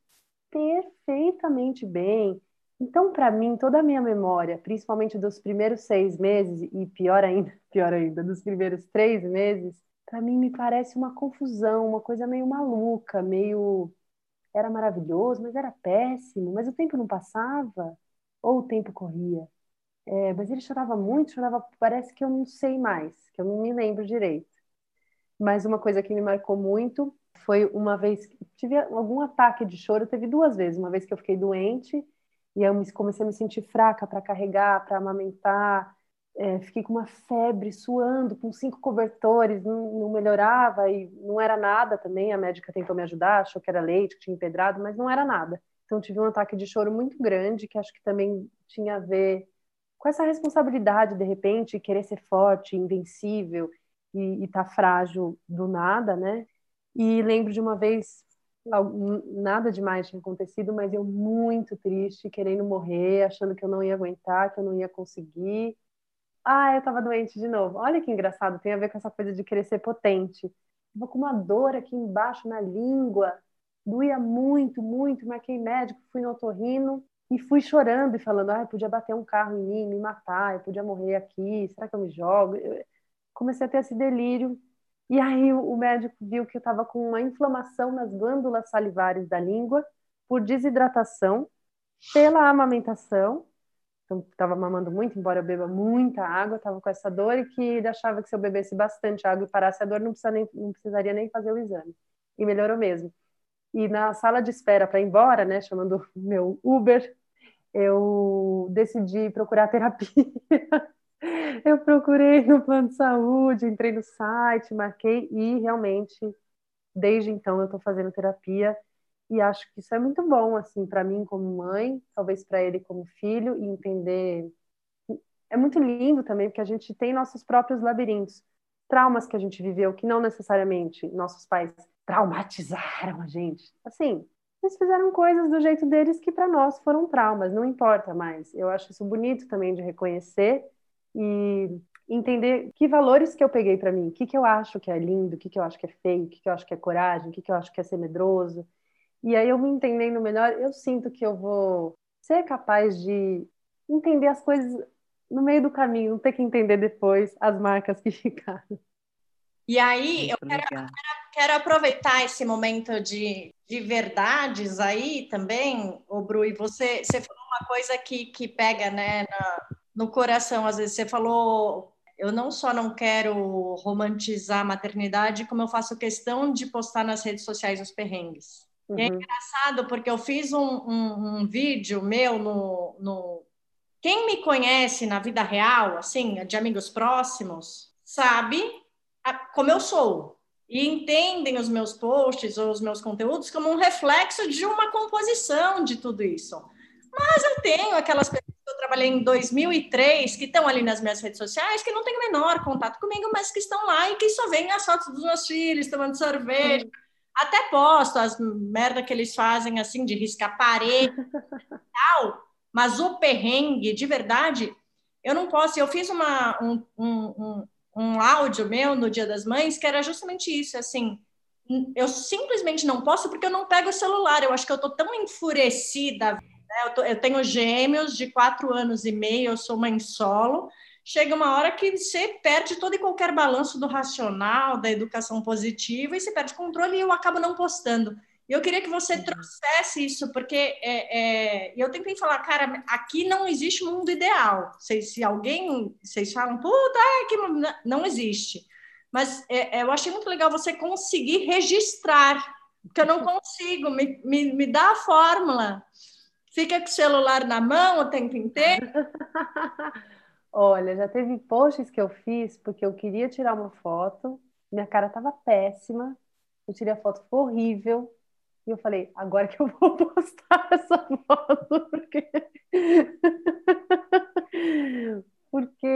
perfeitamente bem. Então, para mim, toda a minha memória, principalmente dos primeiros seis meses, e pior ainda, [LAUGHS] pior ainda, dos primeiros três meses, para mim me parece uma confusão, uma coisa meio maluca, meio. Era maravilhoso, mas era péssimo, mas o tempo não passava, ou o tempo corria. É, mas ele chorava muito, chorava, parece que eu não sei mais, que eu não me lembro direito. Mas uma coisa que me marcou muito foi uma vez que tive algum ataque de choro, teve duas vezes, uma vez que eu fiquei doente e eu comecei a me sentir fraca para carregar, para amamentar, é, fiquei com uma febre, suando, com cinco cobertores, não, não, melhorava e não era nada também. A médica tentou me ajudar, achou que era leite, que tinha empedrado, mas não era nada. Então tive um ataque de choro muito grande, que acho que também tinha a ver com essa responsabilidade, de repente, querer ser forte, invencível e estar tá frágil do nada, né? E lembro de uma vez, nada demais tinha acontecido, mas eu muito triste, querendo morrer, achando que eu não ia aguentar, que eu não ia conseguir. Ah, eu tava doente de novo. Olha que engraçado, tem a ver com essa coisa de querer ser potente. Tava com uma dor aqui embaixo na língua, doía muito, muito. Marquei médico, fui no otorrino e fui chorando e falando: ah, eu podia bater um carro em mim, me matar, eu podia morrer aqui, será que eu me jogo? Eu comecei a ter esse delírio. E aí o médico viu que eu estava com uma inflamação nas glândulas salivares da língua por desidratação, pela amamentação então estava mamando muito, embora eu beba muita água, estava com essa dor e que ele achava que se eu bebesse bastante água e parasse a dor, não, nem, não precisaria nem fazer o exame. E melhorou mesmo. E na sala de espera para ir embora, né, chamando meu Uber, eu decidi procurar terapia. [LAUGHS] eu procurei no plano de saúde, entrei no site, marquei e realmente, desde então, eu estou fazendo terapia e acho que isso é muito bom assim para mim como mãe, talvez para ele como filho e entender é muito lindo também porque a gente tem nossos próprios labirintos, traumas que a gente viveu que não necessariamente nossos pais traumatizaram a gente. Assim, eles fizeram coisas do jeito deles que para nós foram traumas, não importa mais. Eu acho isso bonito também de reconhecer e entender que valores que eu peguei para mim, o que, que eu acho que é lindo, o que, que eu acho que é feio, o que, que eu acho que é coragem, o que, que eu acho que é ser medroso, e aí eu me entendendo melhor, eu sinto que eu vou ser capaz de entender as coisas no meio do caminho, não ter que entender depois as marcas que [LAUGHS] ficaram. E aí, eu quero, quero, quero, aproveitar esse momento de, de verdades aí também, o Bru, e você, você falou uma coisa que, que pega né, na, no coração, às vezes você falou, eu não só não quero romantizar a maternidade, como eu faço questão de postar nas redes sociais os perrengues. Uhum. é engraçado porque eu fiz um, um, um vídeo meu no, no. Quem me conhece na vida real, assim, de amigos próximos, sabe como eu sou e entendem os meus posts ou os meus conteúdos como um reflexo de uma composição de tudo isso. Mas eu tenho aquelas pessoas trabalhei em 2003 que estão ali nas minhas redes sociais que não têm o menor contato comigo, mas que estão lá e que só veem as fotos dos meus filhos tomando sorvete, uhum. Até posto as merda que eles fazem, assim, de riscar parede e tal, mas o perrengue, de verdade, eu não posso. Eu fiz uma, um, um, um, áudio meu no Dia das Mães que era justamente isso, assim, eu simplesmente não posso porque eu não pego o celular. Eu acho que eu tô tão enfurecida. Né? Eu, tô, eu tenho gêmeos de quatro anos e meio, eu sou mãe solo chega uma hora que você perde todo e qualquer balanço do racional, da educação positiva, e você perde controle e eu acabo não postando. E eu queria que você uhum. trouxesse isso, porque é, é, eu tentei falar, cara, aqui não existe mundo ideal. Se, se alguém, vocês falam, puta, é que não existe. Mas é, é, eu achei muito legal você conseguir registrar, porque eu não [LAUGHS] consigo, me, me, me dá a fórmula. Fica com o celular na mão o tempo inteiro. [LAUGHS] Olha, já teve posts que eu fiz porque eu queria tirar uma foto, minha cara estava péssima, eu tirei a foto, foi horrível, e eu falei, agora que eu vou [LAUGHS] postar essa foto, porque, [LAUGHS] porque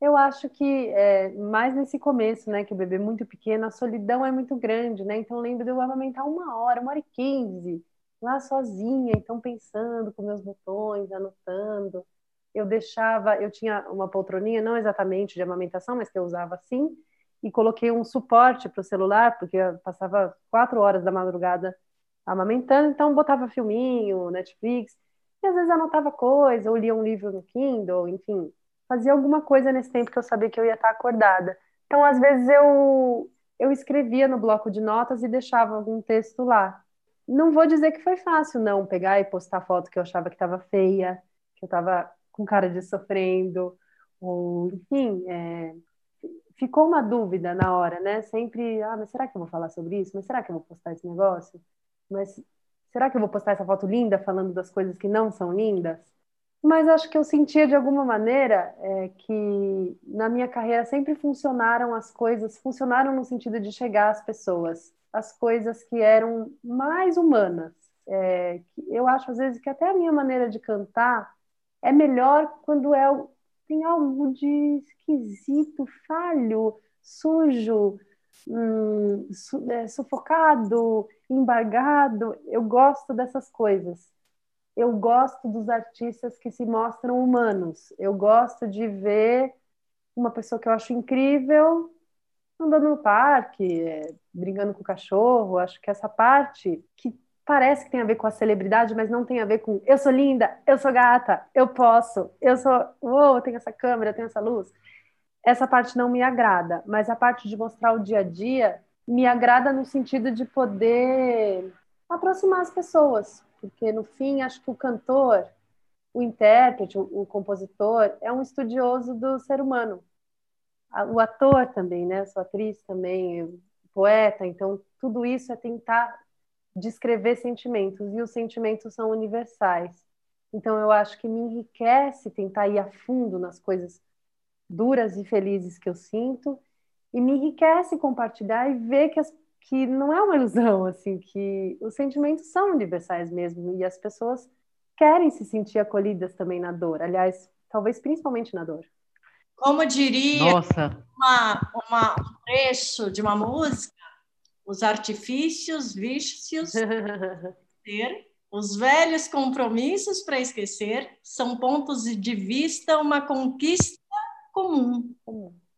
eu acho que é, mais nesse começo, né, que o bebê é muito pequeno, a solidão é muito grande, né? Então lembro de eu amamentar uma hora, uma hora e quinze, lá sozinha, então pensando com meus botões, anotando. Eu deixava, eu tinha uma poltroninha, não exatamente de amamentação, mas que eu usava assim, e coloquei um suporte para o celular, porque eu passava quatro horas da madrugada amamentando, então botava filminho, Netflix, e às vezes anotava coisa, ou lia um livro no Kindle, enfim, fazia alguma coisa nesse tempo que eu sabia que eu ia estar acordada. Então, às vezes eu eu escrevia no bloco de notas e deixava algum texto lá. Não vou dizer que foi fácil, não, pegar e postar foto que eu achava que estava feia, que eu estava com cara de sofrendo, ou enfim, é, ficou uma dúvida na hora, né? Sempre, ah, mas será que eu vou falar sobre isso? Mas será que eu vou postar esse negócio? Mas será que eu vou postar essa foto linda falando das coisas que não são lindas? Mas acho que eu sentia de alguma maneira é, que na minha carreira sempre funcionaram as coisas, funcionaram no sentido de chegar às pessoas, as coisas que eram mais humanas. É, eu acho às vezes que até a minha maneira de cantar é melhor quando é tem algo de esquisito, falho, sujo, hum, su é, sufocado, embargado. Eu gosto dessas coisas. Eu gosto dos artistas que se mostram humanos. Eu gosto de ver uma pessoa que eu acho incrível andando no parque, é, brincando com o cachorro. Acho que essa parte que parece que tem a ver com a celebridade, mas não tem a ver com eu sou linda, eu sou gata, eu posso, eu sou, uou, eu tenho essa câmera, eu tenho essa luz. Essa parte não me agrada, mas a parte de mostrar o dia a dia me agrada no sentido de poder aproximar as pessoas, porque no fim acho que o cantor, o intérprete, o, o compositor é um estudioso do ser humano. O ator também, né? Sou atriz também, poeta, então tudo isso é tentar descrever sentimentos e os sentimentos são universais. Então eu acho que me enriquece tentar ir a fundo nas coisas duras e felizes que eu sinto e me enriquece compartilhar e ver que, as, que não é uma ilusão assim, que os sentimentos são universais mesmo e as pessoas querem se sentir acolhidas também na dor. Aliás, talvez principalmente na dor. Como diria uma, uma, um trecho de uma música, os artifícios, vícios, ter, os velhos compromissos para esquecer, são pontos de vista, uma conquista comum.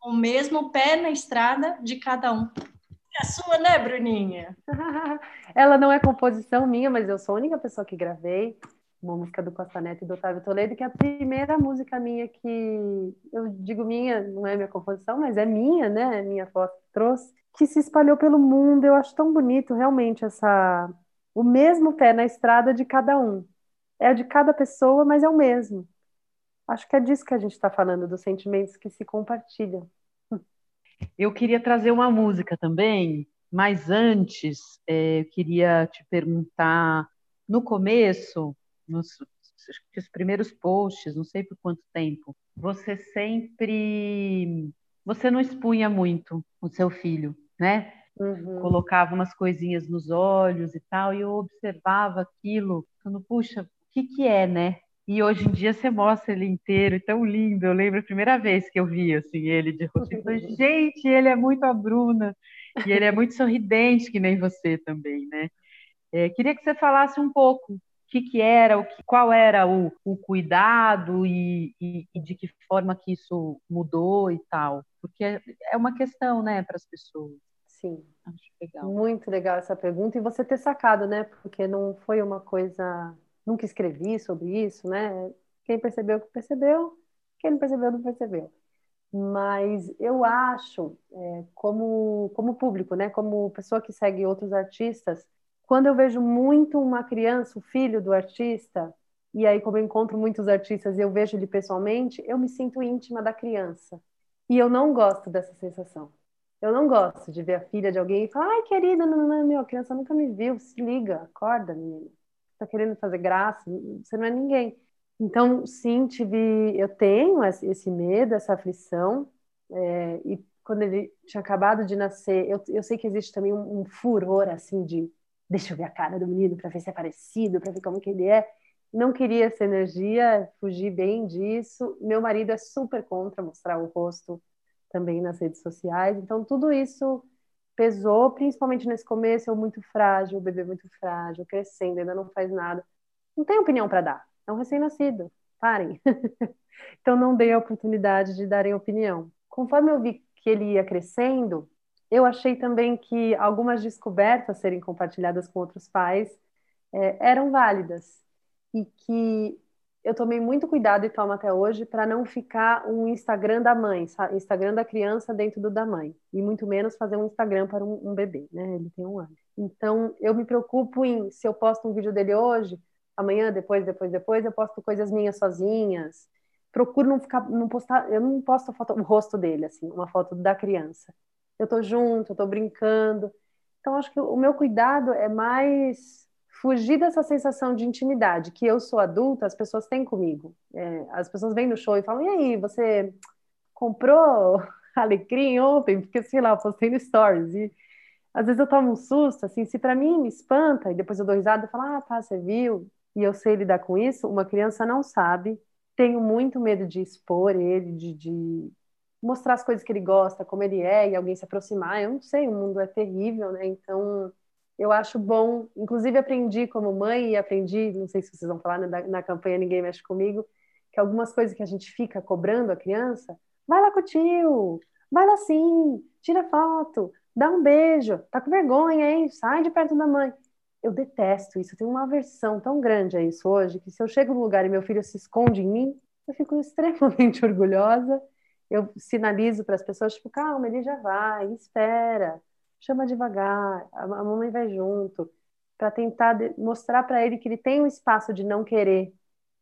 O mesmo pé na estrada de cada um. É a sua, né, Bruninha? [LAUGHS] Ela não é composição minha, mas eu sou a única pessoa que gravei uma música do Costa Neto e do Otávio Toledo, que é a primeira música minha que eu digo minha, não é minha composição, mas é minha, né? É minha foto trouxe que se espalhou pelo mundo. Eu acho tão bonito realmente essa o mesmo pé na estrada de cada um. É de cada pessoa, mas é o mesmo. Acho que é disso que a gente está falando, dos sentimentos que se compartilham. Eu queria trazer uma música também, mas antes é, eu queria te perguntar, no começo, nos, nos primeiros posts, não sei por quanto tempo, você sempre, você não expunha muito o seu filho, né? Uhum. Colocava umas coisinhas nos olhos e tal, e eu observava aquilo, falando, puxa, o que que é, né? E hoje em dia você mostra ele inteiro, tão lindo. Eu lembro a primeira vez que eu vi assim ele de rosto, [LAUGHS] gente, ele é muito a Bruna e ele é muito sorridente que nem você também, né? É, queria que você falasse um pouco que, que era, o que, qual era o, o cuidado e, e, e, de que forma que isso mudou e tal porque é, é uma questão, né, para as pessoas. Sim. Acho legal. Muito legal essa pergunta e você ter sacado, né? Porque não foi uma coisa. Nunca escrevi sobre isso, né? Quem percebeu, percebeu. Quem não percebeu, não percebeu. Mas eu acho, é, como, como público, né? Como pessoa que segue outros artistas, quando eu vejo muito uma criança, o filho do artista, e aí, como eu encontro muitos artistas e eu vejo ele pessoalmente, eu me sinto íntima da criança. E eu não gosto dessa sensação. Eu não gosto de ver a filha de alguém e falar, ai, querida, não, não, meu, a criança nunca me viu, se liga, acorda, menina. Tá querendo fazer graça, você não é ninguém. Então, sim, tive, eu tenho esse medo, essa aflição, é, e quando ele tinha acabado de nascer, eu, eu sei que existe também um, um furor, assim, de deixa eu ver a cara do menino para ver se é parecido, para ver como que ele é. não queria essa energia, fugi bem disso. Meu marido é super contra mostrar o rosto também nas redes sociais. Então, tudo isso pesou, principalmente nesse começo, eu muito frágil, o bebê muito frágil, crescendo, ainda não faz nada. Não tem opinião para dar. É um recém-nascido. Parem. [LAUGHS] então, não dei a oportunidade de darem opinião. Conforme eu vi que ele ia crescendo, eu achei também que algumas descobertas serem compartilhadas com outros pais é, eram válidas e que eu tomei muito cuidado e tomo até hoje para não ficar um Instagram da mãe, Instagram da criança dentro do da mãe, e muito menos fazer um Instagram para um, um, bebê, né? Ele tem um ano. Então, eu me preocupo em se eu posto um vídeo dele hoje, amanhã, depois, depois, depois, eu posto coisas minhas sozinhas. Procuro não ficar, não postar, eu não posto foto, o rosto dele, assim, uma foto da criança. Eu tô junto, eu tô brincando. Então, acho que o meu cuidado é mais fugir dessa sensação de intimidade que eu sou adulta, as pessoas têm comigo. É, as pessoas vêm no show e falam: e aí, você comprou [LAUGHS] alecrim ontem? Porque, sei lá, eu postei no stories. E às vezes eu tomo um susto, assim, se para mim me espanta, e depois eu dou risada e falo: ah, tá, você viu? E eu sei lidar com isso. Uma criança não sabe. Tenho muito medo de expor ele, de, de mostrar as coisas que ele gosta, como ele é, e alguém se aproximar. Eu não sei, o mundo é terrível, né? Então eu acho bom, inclusive aprendi como mãe e aprendi, não sei se vocês vão falar né, na, na campanha Ninguém Mexe Comigo, que algumas coisas que a gente fica cobrando a criança, vai lá com o tio, vai lá sim, tira foto, dá um beijo, tá com vergonha, hein? Sai de perto da mãe. Eu detesto isso, eu tenho uma aversão tão grande a isso hoje, que se eu chego no lugar e meu filho se esconde em mim, eu fico [LAUGHS] extremamente orgulhosa, eu sinalizo para as pessoas, tipo, calma, ele já vai, espera, chama devagar, a mamãe vai junto, para tentar mostrar para ele que ele tem um espaço de não querer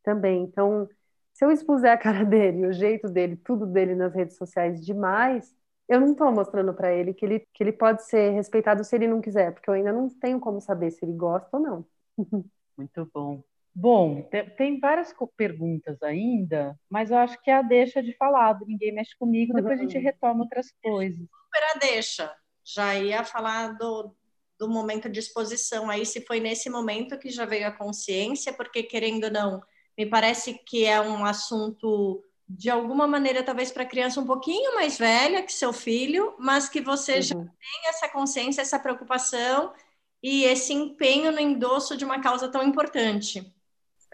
também. Então, se eu expuser a cara [LAUGHS] dele, o jeito dele, tudo dele nas redes sociais demais, eu não estou mostrando para ele que, ele que ele pode ser respeitado se ele não quiser, porque eu ainda não tenho como saber se ele gosta ou não. [LAUGHS] Muito bom. Bom, tem várias perguntas ainda, mas eu acho que é a deixa de falar, ninguém mexe comigo, depois a gente uhum. retoma outras coisas. Super a deixa já ia falar do, do momento de exposição. Aí, se foi nesse momento que já veio a consciência, porque querendo ou não, me parece que é um assunto de alguma maneira, talvez para criança um pouquinho mais velha que seu filho, mas que você uhum. já tem essa consciência, essa preocupação e esse empenho no endosso de uma causa tão importante.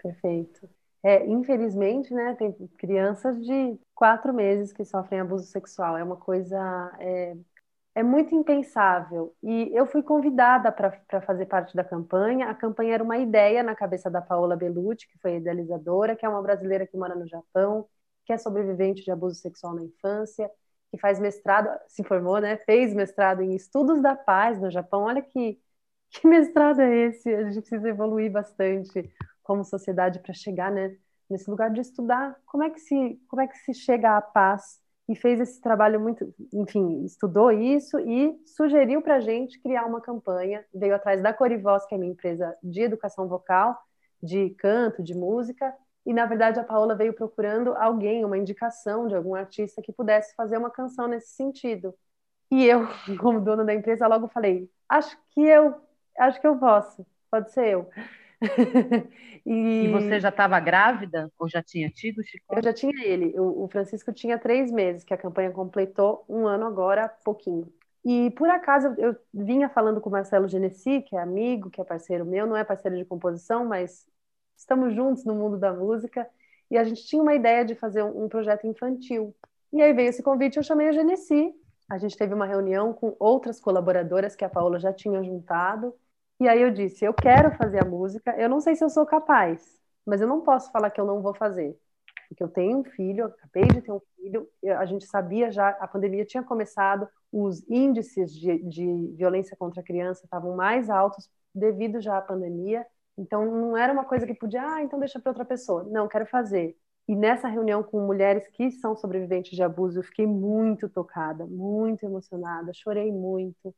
Perfeito. É, infelizmente, né, tem crianças de quatro meses que sofrem abuso sexual. É uma coisa é, é muito impensável. E eu fui convidada para fazer parte da campanha. A campanha era uma ideia na cabeça da Paola Bellucci, que foi idealizadora, que é uma brasileira que mora no Japão, que é sobrevivente de abuso sexual na infância, que faz mestrado, se formou, né? Fez mestrado em estudos da paz no Japão. Olha que, que mestrado é esse? A gente precisa evoluir bastante como sociedade para chegar, né? Nesse lugar de estudar como é que se como é que se chega à paz e fez esse trabalho muito, enfim, estudou isso e sugeriu para a gente criar uma campanha. Veio atrás da Corivoz, que é minha empresa de educação vocal, de canto, de música, e na verdade a Paola veio procurando alguém, uma indicação de algum artista que pudesse fazer uma canção nesse sentido. E eu, [LAUGHS] como dona da empresa, logo falei: acho que eu, acho que eu posso, pode ser eu. [LAUGHS] e... e... você já estava grávida ou já tinha tido, Chico? Eu já tinha ele. O, o, Francisco tinha três meses, que a campanha completou um ano agora, pouquinho. E por acaso eu vinha falando com o Marcelo Genesi, que é amigo, que é parceiro meu, não é parceiro de composição, mas estamos juntos no mundo da música. E a gente tinha uma ideia de fazer um, um projeto infantil. E aí veio esse convite, eu chamei a Genesi. A gente teve uma reunião com outras colaboradoras que a Paola já tinha juntado e aí eu disse: eu quero fazer a música, eu não sei se eu sou capaz, mas eu não posso falar que eu não vou fazer. Porque eu tenho um filho, acabei de ter um filho, a gente sabia já, a pandemia tinha começado, os índices de, de violência contra a criança estavam mais altos devido já à pandemia. Então não era uma coisa que podia, ah, então deixa para outra pessoa. Não, quero fazer. E nessa reunião com mulheres que são sobreviventes de abuso, eu fiquei muito tocada, muito emocionada, chorei muito.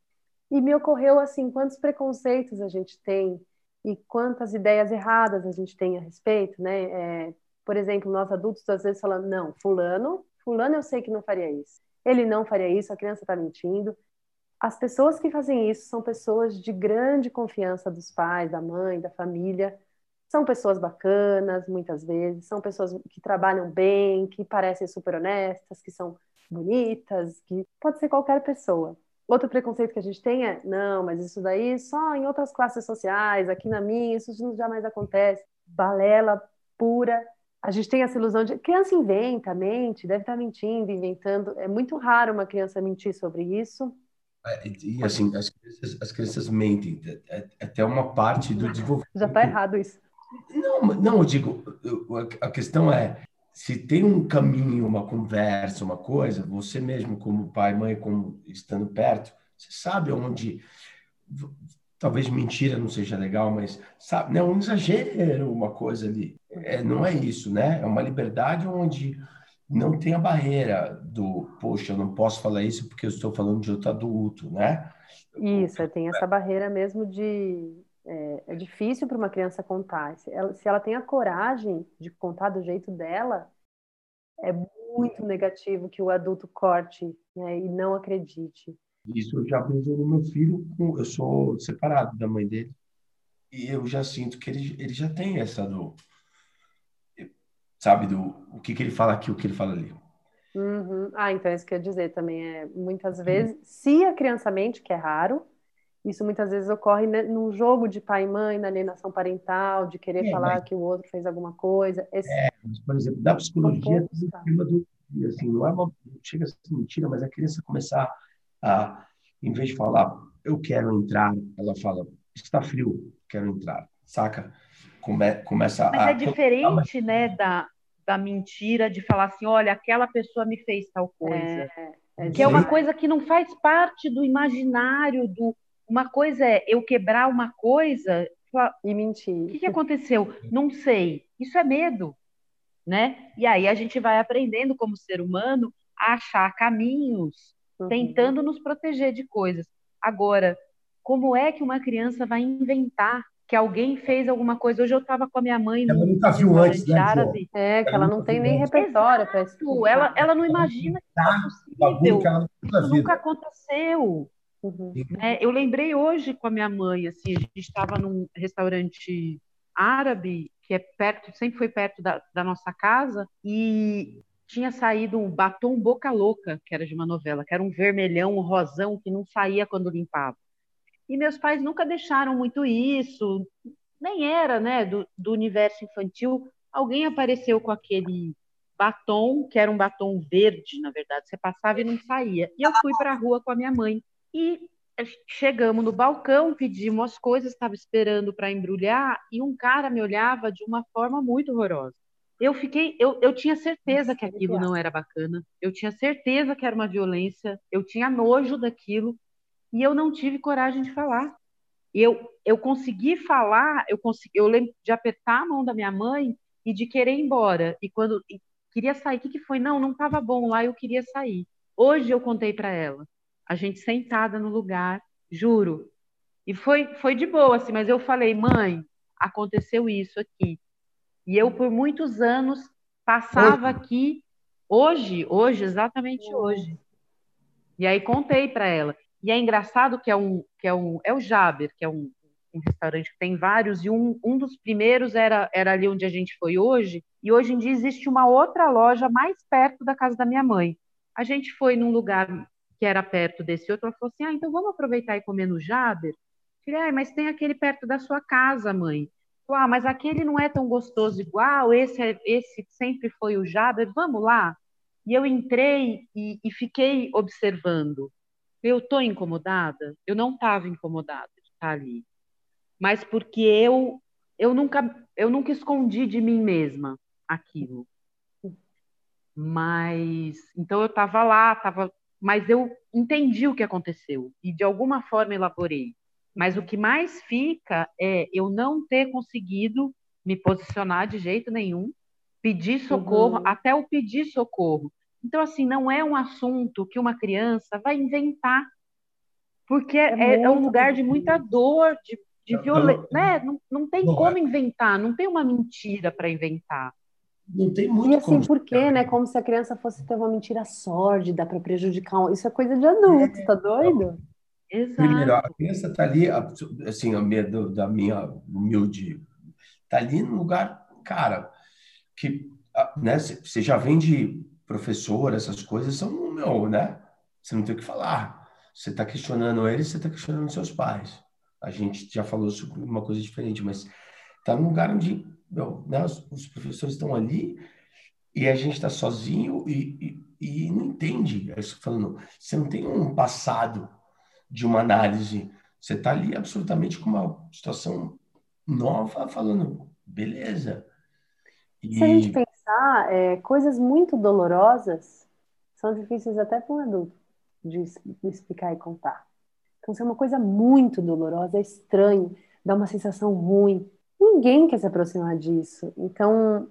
E me ocorreu assim, quantos preconceitos a gente tem e quantas ideias erradas a gente tem a respeito, né? É, por exemplo, nós adultos às vezes falando, não, fulano, fulano eu sei que não faria isso. Ele não faria isso, a criança está mentindo. As pessoas que fazem isso são pessoas de grande confiança dos pais, da mãe, da família. são pessoas bacanas, muitas vezes, são pessoas que trabalham bem, que parecem super honestas, que são bonitas, que pode ser qualquer pessoa. Outro preconceito que a gente tem é, não, mas isso daí só em outras classes sociais, aqui na minha, isso jamais acontece. Balela pura. A gente tem essa ilusão de criança inventa, mente, deve estar mentindo, inventando. É muito raro uma criança mentir sobre isso. É, e assim, as crianças, as crianças mentem, é, é até uma parte do desenvolvimento. Já está errado isso. Não, não, eu digo, a questão é, se tem um caminho, uma conversa, uma coisa, você mesmo como pai, mãe, como estando perto, você sabe onde talvez mentira não seja legal, mas sabe, não né, um exagero, uma coisa ali. É, não é isso, né? É uma liberdade onde não tem a barreira do, poxa, eu não posso falar isso porque eu estou falando de outro adulto, né? Isso, tem essa barreira mesmo de é, é difícil para uma criança contar. Se ela, se ela tem a coragem de contar do jeito dela, é muito negativo que o adulto corte né, e não acredite. Isso eu já vejo no meu filho, eu sou separado da mãe dele, e eu já sinto que ele, ele já tem essa do. Sabe, do o que, que ele fala aqui, o que ele fala ali. Uhum. Ah, então é isso que eu ia dizer também. É, muitas vezes, se a criança mente, que é raro, isso muitas vezes ocorre num jogo de pai e mãe, na alienação parental, de querer é, falar mas... que o outro fez alguma coisa. Esse... É, mas, por exemplo, da psicologia, um do, assim, não é uma, chega a ser mentira, mas a criança começar a, em vez de falar, eu quero entrar, ela fala, está frio, quero entrar, saca? Come, começa mas a... é diferente, né, da, da mentira, de falar assim, olha, aquela pessoa me fez tal coisa. É, é que é uma coisa que não faz parte do imaginário do uma coisa é eu quebrar uma coisa e mentir. O que, que aconteceu? Não sei. Isso é medo, né? E aí a gente vai aprendendo como ser humano a achar caminhos, uhum. tentando nos proteger de coisas. Agora, como é que uma criança vai inventar que alguém fez alguma coisa? Hoje eu estava com a minha mãe ela nunca viu antes, né, árabe. É, que ela, ela não tem nem repertório para isso. Ela, ela não imagina que é possível. Que ela nunca aconteceu. Uhum. Né? Eu lembrei hoje com a minha mãe, assim, a gente estava num restaurante árabe, que é perto, sempre foi perto da, da nossa casa, e tinha saído um batom boca louca, que era de uma novela, que era um vermelhão, um rosão que não saía quando limpava. E meus pais nunca deixaram muito isso, nem era, né, do, do universo infantil. Alguém apareceu com aquele batom, que era um batom verde, na verdade, você passava e não saía. E eu fui para a rua com a minha mãe. E chegamos no balcão, pedimos as coisas, estava esperando para embrulhar e um cara me olhava de uma forma muito horrorosa. Eu fiquei, eu, eu tinha certeza que aquilo não era bacana, eu tinha certeza que era uma violência, eu tinha nojo daquilo e eu não tive coragem de falar. Eu, eu consegui falar, eu consegui, eu lembro de apertar a mão da minha mãe e de querer ir embora. E quando e queria sair, o que, que foi? Não, não estava bom lá, eu queria sair. Hoje eu contei para ela a gente sentada no lugar, juro. E foi, foi de boa, assim, mas eu falei, mãe, aconteceu isso aqui. E eu, por muitos anos, passava hoje. aqui, hoje, hoje, exatamente hoje. E aí contei para ela. E é engraçado que é um, que é um, é o Jaber, que é um, um restaurante que tem vários, e um, um dos primeiros era, era ali onde a gente foi hoje, e hoje em dia existe uma outra loja mais perto da casa da minha mãe. A gente foi num lugar que era perto desse outro, ela falou assim: ah, então vamos aproveitar e comer no Jaber? Falei, ah, mas tem aquele perto da sua casa, mãe. Ah, mas aquele não é tão gostoso igual, esse, é, esse sempre foi o Jaber, vamos lá. E eu entrei e, e fiquei observando. Eu estou incomodada? Eu não estava incomodada de estar ali. Mas porque eu, eu, nunca, eu nunca escondi de mim mesma aquilo. Mas, então eu estava lá, estava mas eu entendi o que aconteceu e de alguma forma elaborei. Mas o que mais fica é eu não ter conseguido me posicionar de jeito nenhum, pedir socorro, uhum. até o pedir socorro. Então, assim, não é um assunto que uma criança vai inventar, porque é, é, é um lugar de muita dor, de, de violência, né? Não, não tem não como é. inventar, não tem uma mentira para inventar não tem muito E assim, como... por quê, né? Como se a criança fosse ter uma mentira sórdida para prejudicar. Um... Isso é coisa de adulto, é, tá doido? Exato. Primeiro, a criança tá ali, assim, a minha, da minha humilde, tá ali no lugar, cara, que né, você já vem de professor, essas coisas são, meu, né? Você não tem o que falar. Você está questionando eles, você está questionando seus pais. A gente já falou sobre uma coisa diferente, mas está num lugar onde meu, né, os, os, professores estão ali e a gente está sozinho e, e, e, não entende. É isso falando, você não tem um passado de uma análise. Você está ali absolutamente com uma situação nova, falando, beleza. E... Se a gente pensar, é, coisas muito dolorosas são difíceis até para um adulto de explicar e contar. Então, se é uma coisa muito dolorosa, é estranho, dá uma sensação ruim. Ninguém quer se aproximar disso. Então,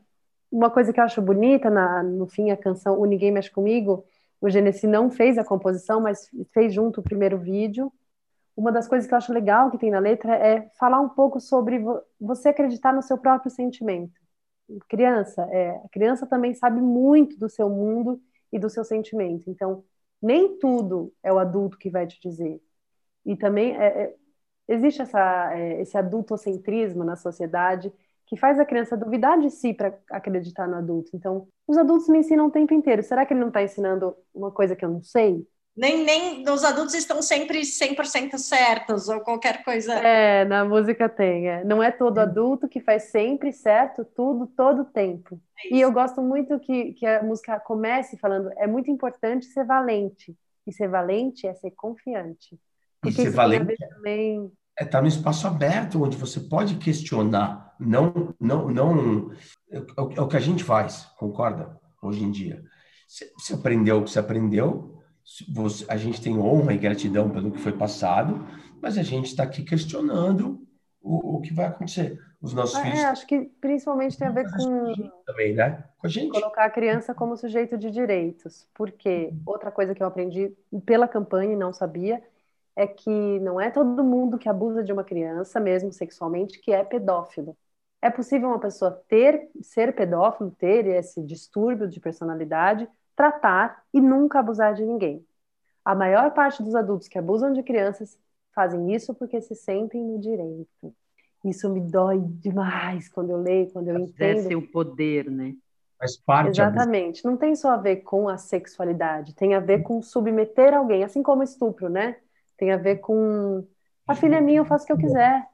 uma coisa que eu acho bonita, na, no fim, a canção O Ninguém Mexe Comigo, o Genesi não fez a composição, mas fez junto o primeiro vídeo. Uma das coisas que eu acho legal que tem na letra é falar um pouco sobre você acreditar no seu próprio sentimento. Criança, é, a criança também sabe muito do seu mundo e do seu sentimento. Então, nem tudo é o adulto que vai te dizer. E também é, é, existe essa, é, esse adultocentrismo na sociedade que faz a criança duvidar de si para acreditar no adulto. Então, os adultos me ensinam o tempo inteiro. Será que ele não está ensinando uma coisa que eu não sei? Nem, nem os adultos estão sempre 100% certos ou qualquer coisa. É, na música tem. É. Não é todo adulto que faz sempre certo tudo, todo tempo. É e eu gosto muito que, que a música comece falando: é muito importante ser valente. E ser valente é ser confiante. E ser valente também... é estar tá no espaço aberto, onde você pode questionar. Não, não, não. É, é o que a gente faz, concorda? Hoje em dia. Você aprendeu o que você aprendeu, você, a gente tem honra e gratidão pelo que foi passado, mas a gente está aqui questionando o, o, que vai acontecer. Os nossos é, filhos. acho que principalmente tem a ver com. Também, né? Com a gente. Colocar a criança como sujeito de direitos. Porque outra coisa que eu aprendi pela campanha e não sabia é que não é todo mundo que abusa de uma criança, mesmo sexualmente, que é pedófilo. É possível uma pessoa ter, ser pedófilo, ter esse distúrbio de personalidade, tratar e nunca abusar de ninguém. A maior parte dos adultos que abusam de crianças fazem isso porque se sentem no direito. Isso me dói demais quando eu leio, quando eu Exercem entendo. o poder, né? Faz parte. Exatamente. Não tem só a ver com a sexualidade, tem a ver com submeter alguém, assim como estupro, né? Tem a ver com a filha é minha, eu faço o que eu quiser.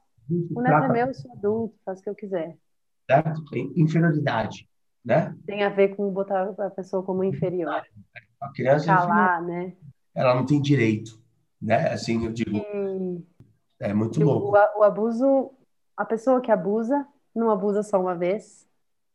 O neto é meu, eu sou adulto, faço o que eu quiser. Certo? Inferioridade né? Tem a ver com botar a pessoa como inferior. A criança Calar, né? Ela não tem direito, né? Assim, eu digo, e... é muito louco. O, o abuso, a pessoa que abusa não abusa só uma vez,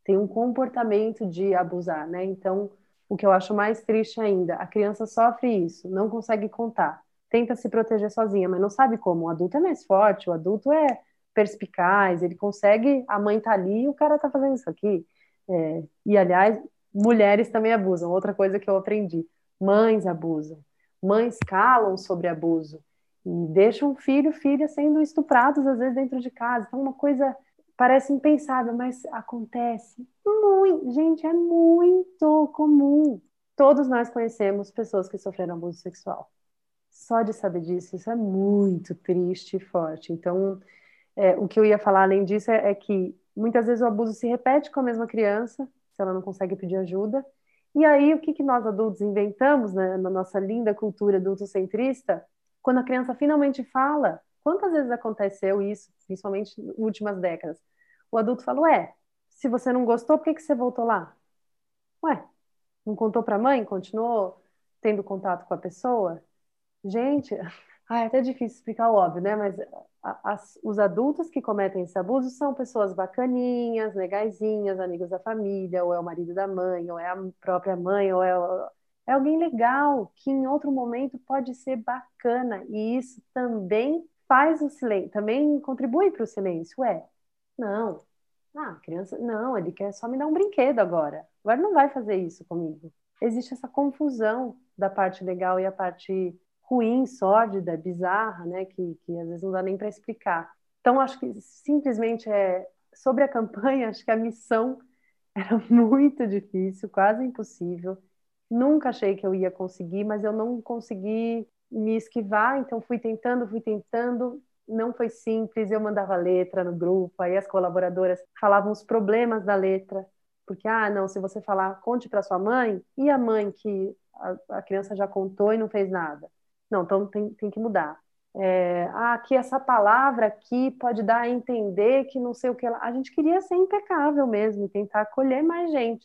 tem um comportamento de abusar, né? Então, o que eu acho mais triste ainda, a criança sofre isso, não consegue contar, tenta se proteger sozinha, mas não sabe como. O adulto é mais forte, o adulto é perspicaz, ele consegue, a mãe tá ali e o cara tá fazendo isso aqui. É, e, aliás, mulheres também abusam. Outra coisa que eu aprendi: mães abusam. Mães calam sobre abuso e deixam filho, filha sendo estuprados, às vezes, dentro de casa. Então, uma coisa parece impensável, mas acontece muito. Gente, é muito comum. Todos nós conhecemos pessoas que sofreram abuso sexual. Só de saber disso, isso é muito triste e forte. Então, é, o que eu ia falar além disso é, é que Muitas vezes o abuso se repete com a mesma criança, se ela não consegue pedir ajuda. E aí, o que, que nós adultos inventamos né, na nossa linda cultura adultocentrista? Quando a criança finalmente fala, quantas vezes aconteceu isso, principalmente nas últimas décadas? O adulto fala, ué, se você não gostou, por que, que você voltou lá? Ué, não contou para a mãe? Continuou tendo contato com a pessoa? Gente, [LAUGHS] ah, é até difícil explicar o óbvio, né? Mas as, os adultos que cometem esse abuso são pessoas bacaninhas, legaisinhas, amigos da família, ou é o marido da mãe, ou é a própria mãe, ou é, é alguém legal, que em outro momento pode ser bacana. E isso também faz o silêncio, também contribui para o silêncio. Ué, não. Ah, criança, não, ele quer só me dar um brinquedo agora. Agora não vai fazer isso comigo. Existe essa confusão da parte legal e a parte ruim, sórdida, bizarra, né, que, que às vezes não dá nem para explicar. Então, acho que simplesmente é sobre a campanha, [LAUGHS] acho que a missão era muito difícil, quase impossível. Nunca achei que eu ia conseguir, mas eu não consegui me esquivar, então fui tentando, fui tentando. não foi simples. Eu mandava letra no grupo, aí as colaboradoras falavam os problemas da letra, porque, ah, não, se você falar, conte para sua mãe, e a mãe que a, a, criança já contou e não fez nada? Não, então tem, tem que mudar. É, ah, que essa palavra aqui pode dar a entender que não sei o que. A gente queria ser impecável mesmo, tentar acolher mais gente.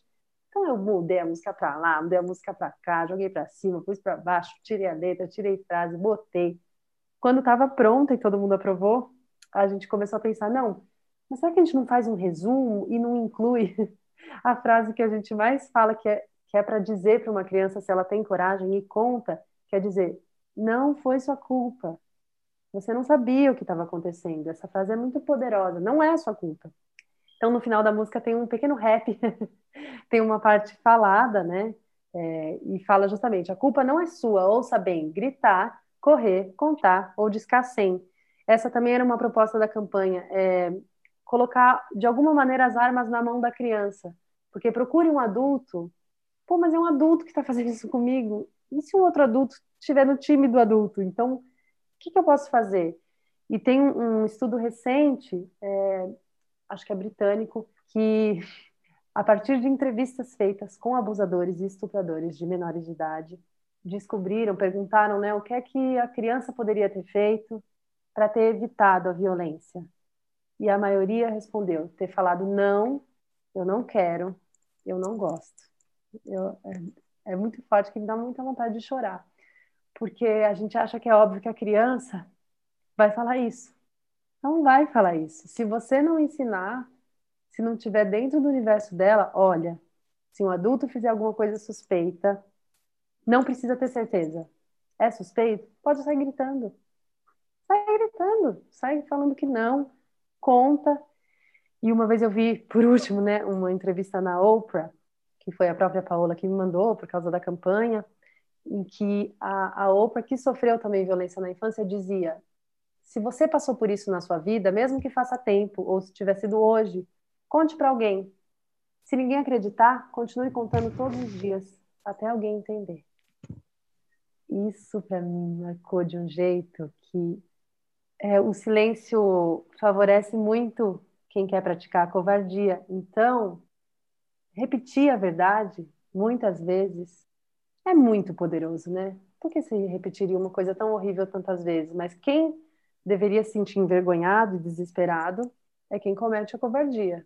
Então eu mudei a música para lá, mudei a música para cá, joguei para cima, pus para baixo, tirei a letra, tirei frase, botei. Quando estava pronta e todo mundo aprovou, a gente começou a pensar, não, mas será que a gente não faz um resumo e não inclui [LAUGHS] a frase que a gente mais fala que é, que é para dizer para uma criança se ela tem coragem e conta, quer dizer, não foi sua culpa. Você não sabia o que estava acontecendo. Essa frase é muito poderosa. Não é sua culpa. Então, no final da música tem um pequeno rap, [LAUGHS] tem uma parte falada, né? É, e fala justamente: a culpa não é sua, ouça bem, gritar, correr, contar ou discar sem. Essa também era uma proposta da campanha, é, colocar de alguma maneira as armas na mão da criança, porque procure um adulto. Pô, mas é um adulto que está fazendo isso comigo. E se um outro adulto estiver no time do adulto? Então, o que, que eu posso fazer? E tem um, um estudo recente, é, acho que é britânico, que a partir de entrevistas feitas com abusadores e estupradores de menores de idade, descobriram, perguntaram, né, o que é que a criança poderia ter feito para ter evitado a violência. E a maioria respondeu ter falado não, eu não quero, eu não gosto. Eu, é, é muito forte que me dá muita vontade de chorar, porque a gente acha que é óbvio que a criança vai falar isso. Não vai falar isso. Se você não ensinar, se não tiver dentro do universo dela, olha, se um adulto fizer alguma coisa suspeita, não precisa ter certeza. É suspeito? Pode sair gritando. Sai gritando, sai falando que não, conta. E uma vez eu vi, por último, né, uma entrevista na Oprah, que foi a própria Paola que me mandou por causa da campanha, em que a, a Oprah, que sofreu também violência na infância, dizia: se você passou por isso na sua vida, mesmo que faça tempo, ou se tiver sido hoje, conte para alguém. Se ninguém acreditar, continue contando todos os dias, até alguém entender. Isso para mim marcou de um jeito que é, o silêncio favorece muito quem quer praticar a covardia. Então, repetir a verdade, muitas vezes, é muito poderoso, né? Por que se repetiria uma coisa tão horrível tantas vezes? Mas quem deveria se sentir envergonhado e desesperado é quem comete a covardia.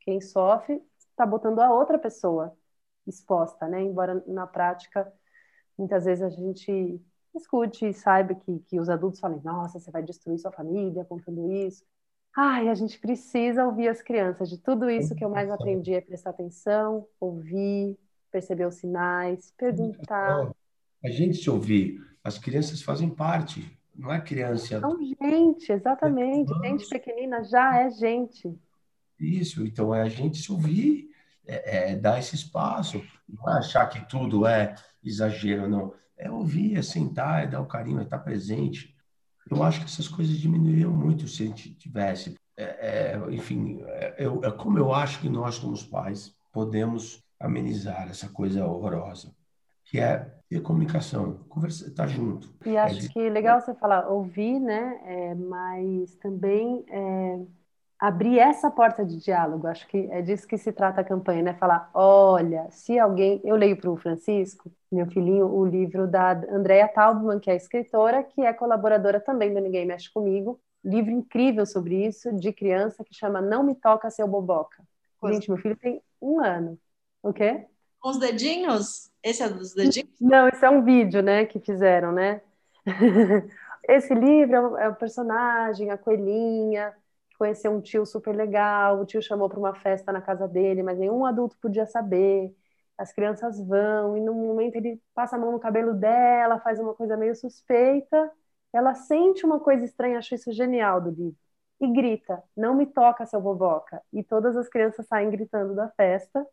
Quem sofre está botando a outra pessoa exposta, né? Embora na prática muitas vezes a gente escute e saiba que, que os adultos falem: Nossa, você vai destruir sua família contando isso. Ai, a gente precisa ouvir as crianças. De tudo isso que eu mais aprendi é prestar atenção, ouvir, perceber os sinais, perguntar. A gente se ouvir, as crianças fazem parte não é criança. São gente, exatamente. É gente pequenina já é gente. Isso, então é a gente se ouvir, é, é dar esse espaço, não é achar que tudo é exagero, não. É ouvir, é sentar, é dar o carinho, é estar presente. Eu acho que essas coisas diminuiriam muito se a gente tivesse. É, é, enfim, é, eu, é como eu acho que nós, como pais, podemos amenizar essa coisa horrorosa que é ter comunicação, conversar, estar tá junto. E acho é de... que legal você falar ouvir, né? É, mas também é, abrir essa porta de diálogo. Acho que é disso que se trata a campanha, né? Falar, olha, se alguém, eu leio para o Francisco, meu filhinho, o livro da Andrea Taubman, que é escritora, que é colaboradora também do Ninguém Mexe Comigo. Livro incrível sobre isso, de criança, que chama Não Me Toca Seu Boboca. Gente, meu filho tem um ano. O quê? Com os dedinhos? Esse é dos dedinhos? Não, esse é um vídeo, né, que fizeram, né? [LAUGHS] Esse livro é o personagem, a coelhinha, conheceu um tio super legal, o tio chamou para uma festa na casa dele, mas nenhum adulto podia saber. As crianças vão e no momento ele passa a mão no cabelo dela, faz uma coisa meio suspeita, ela sente uma coisa estranha, acho isso genial do livro. E grita: "Não me toca, seu boboca". E todas as crianças saem gritando da festa.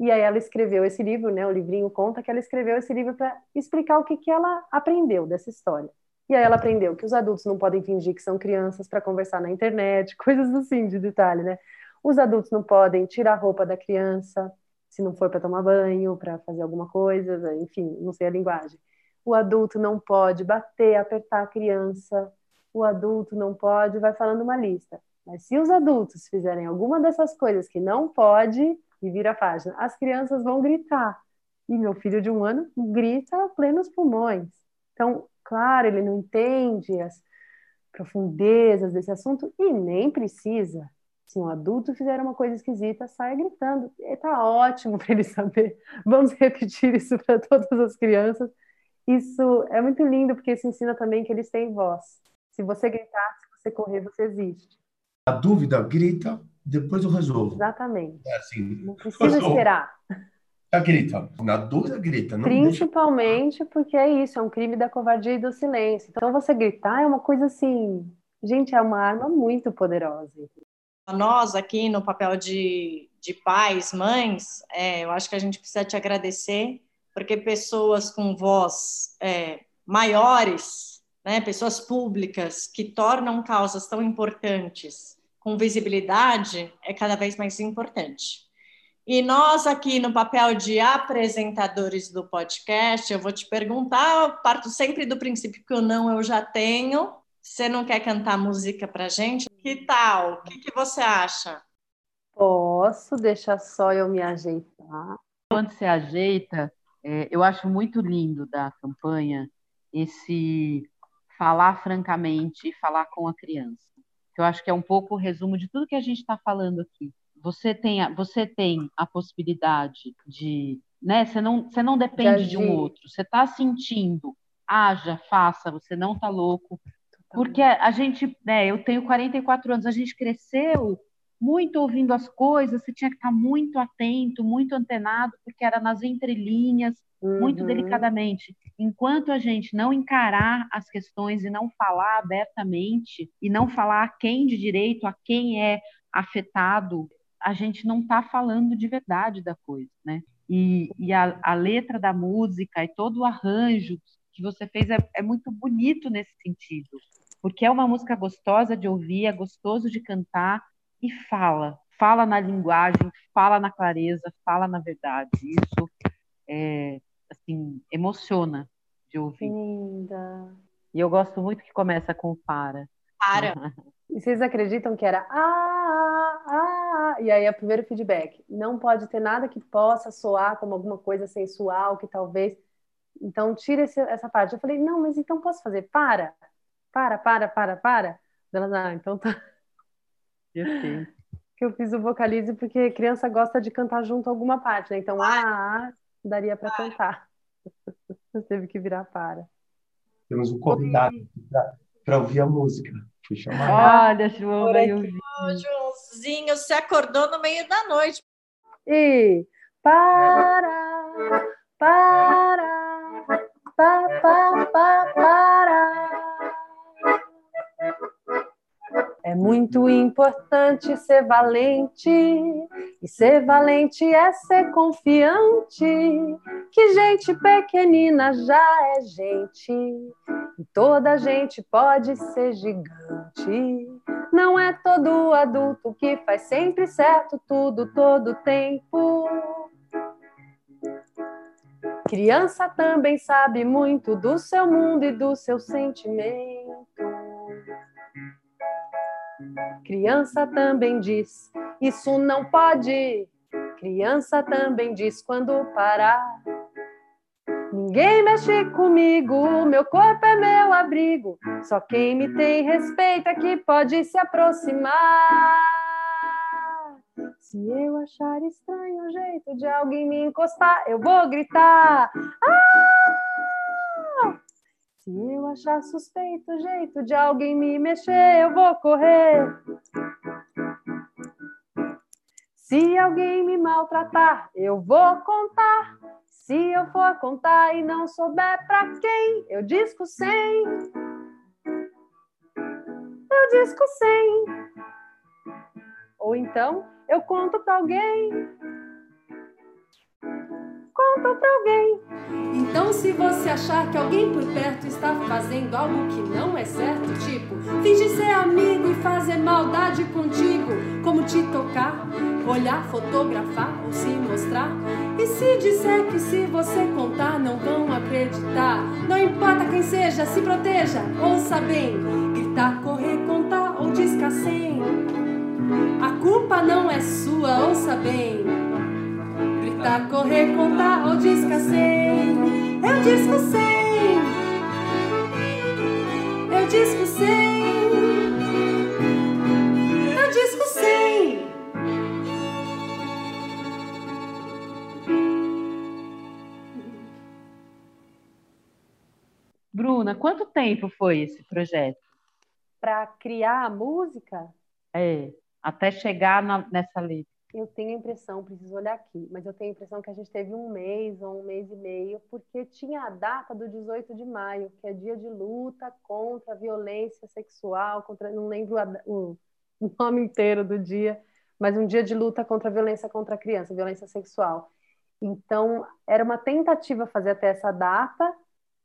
E aí ela escreveu esse livro, né? O livrinho conta que ela escreveu esse livro para explicar o que, que ela aprendeu dessa história. E aí ela aprendeu que os adultos não podem fingir que são crianças para conversar na internet, [LAUGHS] coisas assim de detalhe, né? Os adultos não podem tirar a roupa da criança se não for para tomar banho, para fazer alguma coisa, enfim, não sei a linguagem. O adulto não pode bater, apertar a criança, o adulto não pode, vai falando uma lista. Mas se os adultos fizerem alguma dessas coisas que não pode, e vira a página, as crianças vão gritar. E meu filho de um ano grita a plenos pulmões. Então, claro, ele não entende as profundezas desse assunto e nem precisa. Se um adulto fizer uma coisa esquisita, saia gritando. Está ótimo [LAUGHS] para ele saber. Vamos repetir isso para todas as crianças. Isso é muito lindo, porque isso ensina também que eles têm voz. Se você gritar, se você correr, você existe. A dúvida, grita, depois eu resolvo. Exatamente. É assim, Não precisa esperar. Já grita. Na dúvida, grita. Não Principalmente deixa... porque é isso, é um crime da covardia e do silêncio. Então, você gritar é uma coisa assim. Gente, é uma arma muito poderosa. Nós, aqui no papel de, de pais, mães, é, eu acho que a gente precisa te agradecer, porque pessoas com voz é, maiores, né, pessoas públicas que tornam causas tão importantes com visibilidade, é cada vez mais importante. E nós aqui no papel de apresentadores do podcast, eu vou te perguntar, eu parto sempre do princípio que o não eu já tenho. Você não quer cantar música pra gente? Que tal? O que, que você acha? Posso, deixa só eu me ajeitar. Quando você ajeita, é, eu acho muito lindo da campanha esse falar francamente e falar com a criança. Eu acho que é um pouco o resumo de tudo que a gente está falando aqui você tem a, você tem a possibilidade de, né? Você não, você não depende de, de um outro. Você está sentindo, haja, faça. Você não está louco. Porque a gente, né? Eu tenho 44 anos. A gente cresceu muito ouvindo as coisas. Você tinha que estar muito atento, muito antenado, porque era nas entrelinhas, uhum. muito delicadamente. Enquanto a gente não encarar as questões e não falar abertamente e não falar a quem de direito, a quem é afetado a gente não está falando de verdade da coisa, né? E, e a, a, letra da música e todo o arranjo que você fez é, é muito bonito nesse sentido, porque é uma música gostosa de ouvir, é gostoso de cantar e fala, fala na linguagem, fala na clareza, fala na verdade. Isso é, assim emociona de ouvir. Linda. E eu gosto muito que começa com para. Para. [LAUGHS] E vocês acreditam que era ah, ah, e aí é o primeiro feedback. Não pode ter nada que possa soar como alguma coisa sensual, que talvez. Então, tira esse, essa parte. Eu falei, não, mas então posso fazer? Para, para, para, para, para. Ela, ah, então tá. Perfeito. [LAUGHS] Que eu fiz o vocalize porque criança gosta de cantar junto alguma parte, né? Então, ah, ah daria para cantar. [LAUGHS] Teve que virar para. Temos um convidado para ouvir a música. Fui chamar. Olha, João, veio ouvir. Joãozinho, você acordou no meio da noite. E para, para, pa, pa, pa, É muito importante ser valente, e ser valente é ser confiante, que gente pequenina já é gente, e toda gente pode ser gigante. Não é todo adulto que faz sempre certo tudo todo tempo. Criança também sabe muito do seu mundo e do seu sentimento. Criança também diz, isso não pode. Criança também diz quando parar. Ninguém mexe comigo, meu corpo é meu abrigo. Só quem me tem respeito é que pode se aproximar. Se eu achar estranho o jeito de alguém me encostar, eu vou gritar. Ah! Se eu achar suspeito jeito de alguém me mexer, eu vou correr. Se alguém me maltratar, eu vou contar. Se eu for contar e não souber pra quem, eu disco sem. Eu disco sem. Ou então eu conto pra alguém para alguém. Então, se você achar que alguém por perto está fazendo algo que não é certo, tipo fingir ser amigo e fazer maldade contigo, como te tocar, olhar, fotografar ou se mostrar, e se disser que se você contar não vão acreditar, não importa quem seja, se proteja, ouça bem Gritar, correr, contar ou discar sem. A culpa não é sua, ouça bem. Gritar, correr, contar ou discar sem. Eu disco sem. Eu disco sem. Eu disco sem. Bruna, quanto tempo foi esse projeto? Para criar a música, É, até chegar na- nessa letra. Eu tenho a impressão, preciso olhar aqui, mas eu tenho a impressão que a gente teve um mês ou um mês e meio, porque tinha a data do 18 de maio, que é dia de luta contra a violência sexual, contra, não lembro a- o, o nome inteiro do dia, mas um dia de luta contra a violência contra a criança, violência sexual. Então, era uma tentativa fazer até essa data,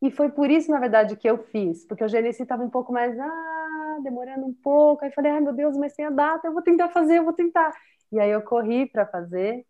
e foi por isso, na verdade, que eu fiz, porque o Genesi estava um pouco mais, ah, demorando um pouco, aí falei, ai meu Deus, mas tem a data, eu vou tentar fazer, eu vou tentar. E aí eu corri para fazer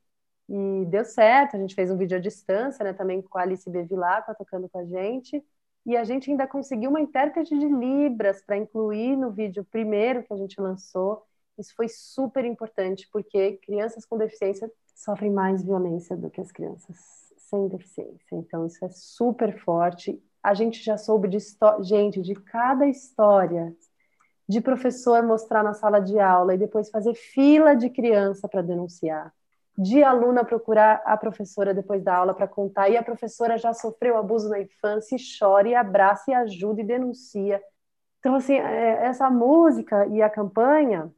e deu certo. A gente fez um vídeo à distância, né, também com a Alice Bevilacqua tocando com a gente. E a gente ainda conseguiu uma intérprete de Libras para incluir no vídeo primeiro que a gente lançou. Isso foi super importante, porque crianças com deficiência sofrem mais violência do que as crianças sem deficiência. Então, isso é super forte. A gente já soube de gente, de cada história de professor mostrar na sala de aula e depois fazer fila de criança para denunciar, de aluna procurar a professora depois da aula para contar, e a professora já sofreu abuso na infância e chora, e abraça, e ajuda, e denuncia. Então, assim, é, essa música e a campanha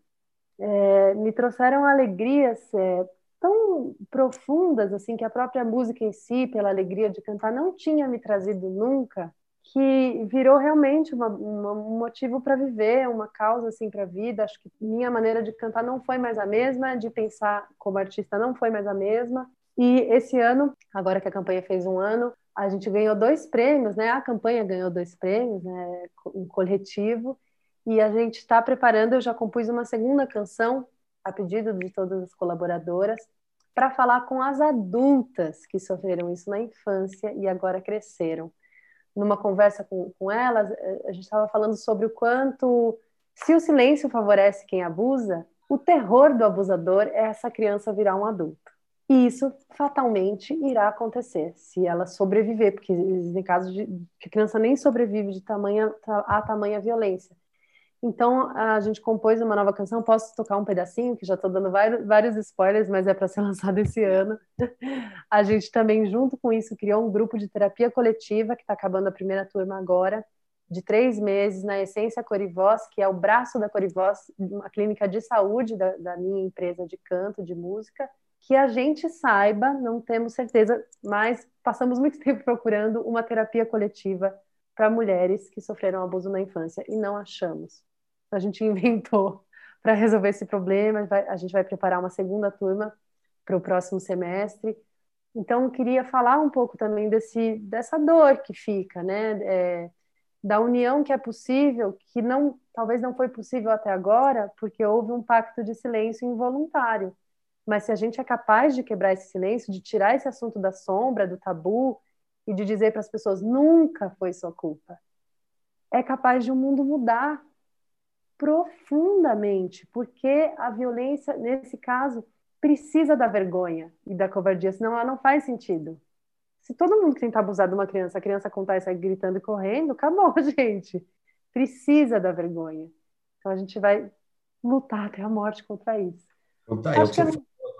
é, me trouxeram alegrias é, tão profundas, assim, que a própria música em si, pela alegria de cantar, não tinha me trazido nunca, que virou realmente uma, uma, um motivo para viver, uma causa assim para a vida. Acho que minha maneira de cantar não foi mais a mesma, de pensar como artista não foi mais a mesma. E esse ano, agora que a campanha fez um ano, a gente ganhou dois prêmios, né? A campanha ganhou dois prêmios, né? Um coletivo. E a gente está preparando. Eu já compus uma segunda canção a pedido de todas as colaboradoras para falar com as adultas que sofreram isso na infância e agora cresceram numa conversa com, com elas, a gente estava falando sobre o quanto, se o silêncio favorece quem abusa, o terror do abusador é essa criança virar um adulto. E isso fatalmente irá acontecer se ela sobreviver, porque existem casos de que a criança nem sobrevive de tamanha, a tamanha violência. Então, a gente compôs uma nova canção. Posso tocar um pedacinho, que já estou dando vários, vários spoilers, mas é para ser [LAUGHS] lançado esse ano. A gente também, junto com isso, criou um grupo de terapia coletiva, que está acabando a primeira turma agora, de três meses, na Essência Corivoz, que é o braço da Corivoz, uma clínica de saúde da, da minha empresa de canto, de música, que a gente saiba, não temos certeza, mas passamos muito [LAUGHS] tempo procurando uma terapia coletiva para mulheres que sofreram abuso na infância e não achamos a gente [LAUGHS] inventou para resolver esse problema. A gente vai preparar uma segunda turma para o próximo semestre. Então, queria falar um pouco também desse, dessa dor que fica, né? É, da união que é possível, que não, talvez não foi possível até agora, porque houve um pacto de silêncio involuntário. Mas se a gente é capaz de quebrar esse silêncio, de tirar esse assunto da sombra, do tabu, e de dizer para as pessoas nunca foi sua culpa, é capaz de o um mundo mudar profundamente, porque a violência, nesse caso, precisa da vergonha e da covardia, senão ela não faz sentido. Se todo mundo que tentar abusar de uma criança, a criança contar e sair gritando e correndo, acabou, [LAUGHS] gente. Precisa da vergonha. Então a gente vai lutar até a morte contra isso. Então, tá, é o, que você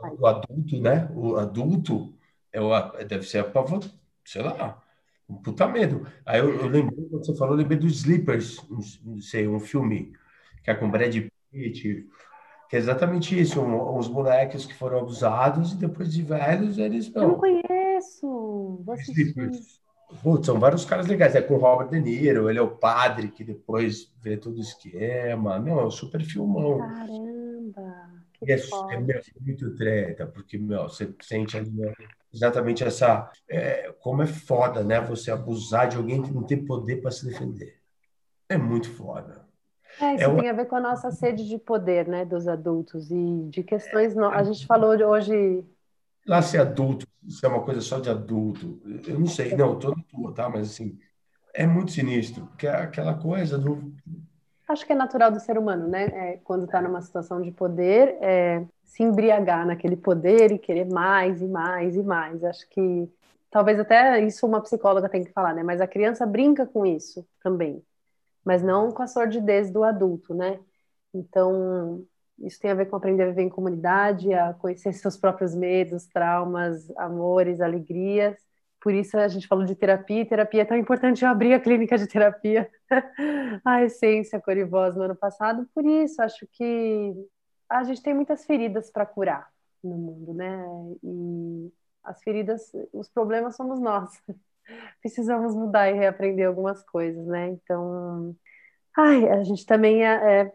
falou, o adulto, né? O adulto é o, deve ser a pavor, sei lá, um puta medo. Aí eu, eu lembrei, quando você falou, eu lembrei dos Sleepers, não sei, um filme que é com Brad Pitt, que é exatamente isso, um, uns moleques que foram abusados e depois de velhos eles... Não, eu não conheço. Putz, são vários caras legais, é com o Robert De Niro, ele é o padre que depois vê todo o esquema, não, é um super filmão. Caramba, que é, é, meu, muito treta, porque, meu, você sente ali, meu, exatamente essa, é, como é foda, né, você abusar de alguém que não tem poder para se defender. É muito foda. É, isso é uma... tem a ver com a nossa sede de poder, né, dos adultos e de questões. No... A gente falou hoje. Lá ser adulto, isso é uma coisa só de adulto. Eu não sei, não, tô na tua, tá? Mas assim, é muito sinistro, porque é aquela coisa do. acho que é natural do ser humano, né? É, quando está numa situação de poder, é, se embriagar naquele poder e querer mais e mais e mais. Acho que talvez até isso uma psicóloga tem que falar, né? Mas a criança brinca com isso também, mas não com a sordidez do adulto, né? Então, isso tem a ver com aprender a viver em comunidade, a conhecer seus próprios medos, traumas, amores, alegrias. Por isso a gente falou de terapia, e terapia é tão importante. Eu abri a clínica de terapia, [LAUGHS] a essência Corivoz no ano passado. Por isso, acho que a gente tem muitas feridas para curar no mundo, né? E as feridas, os problemas somos nós. [LAUGHS] Precisamos mudar e reaprender algumas coisas, né? Então, ai, a gente também é, é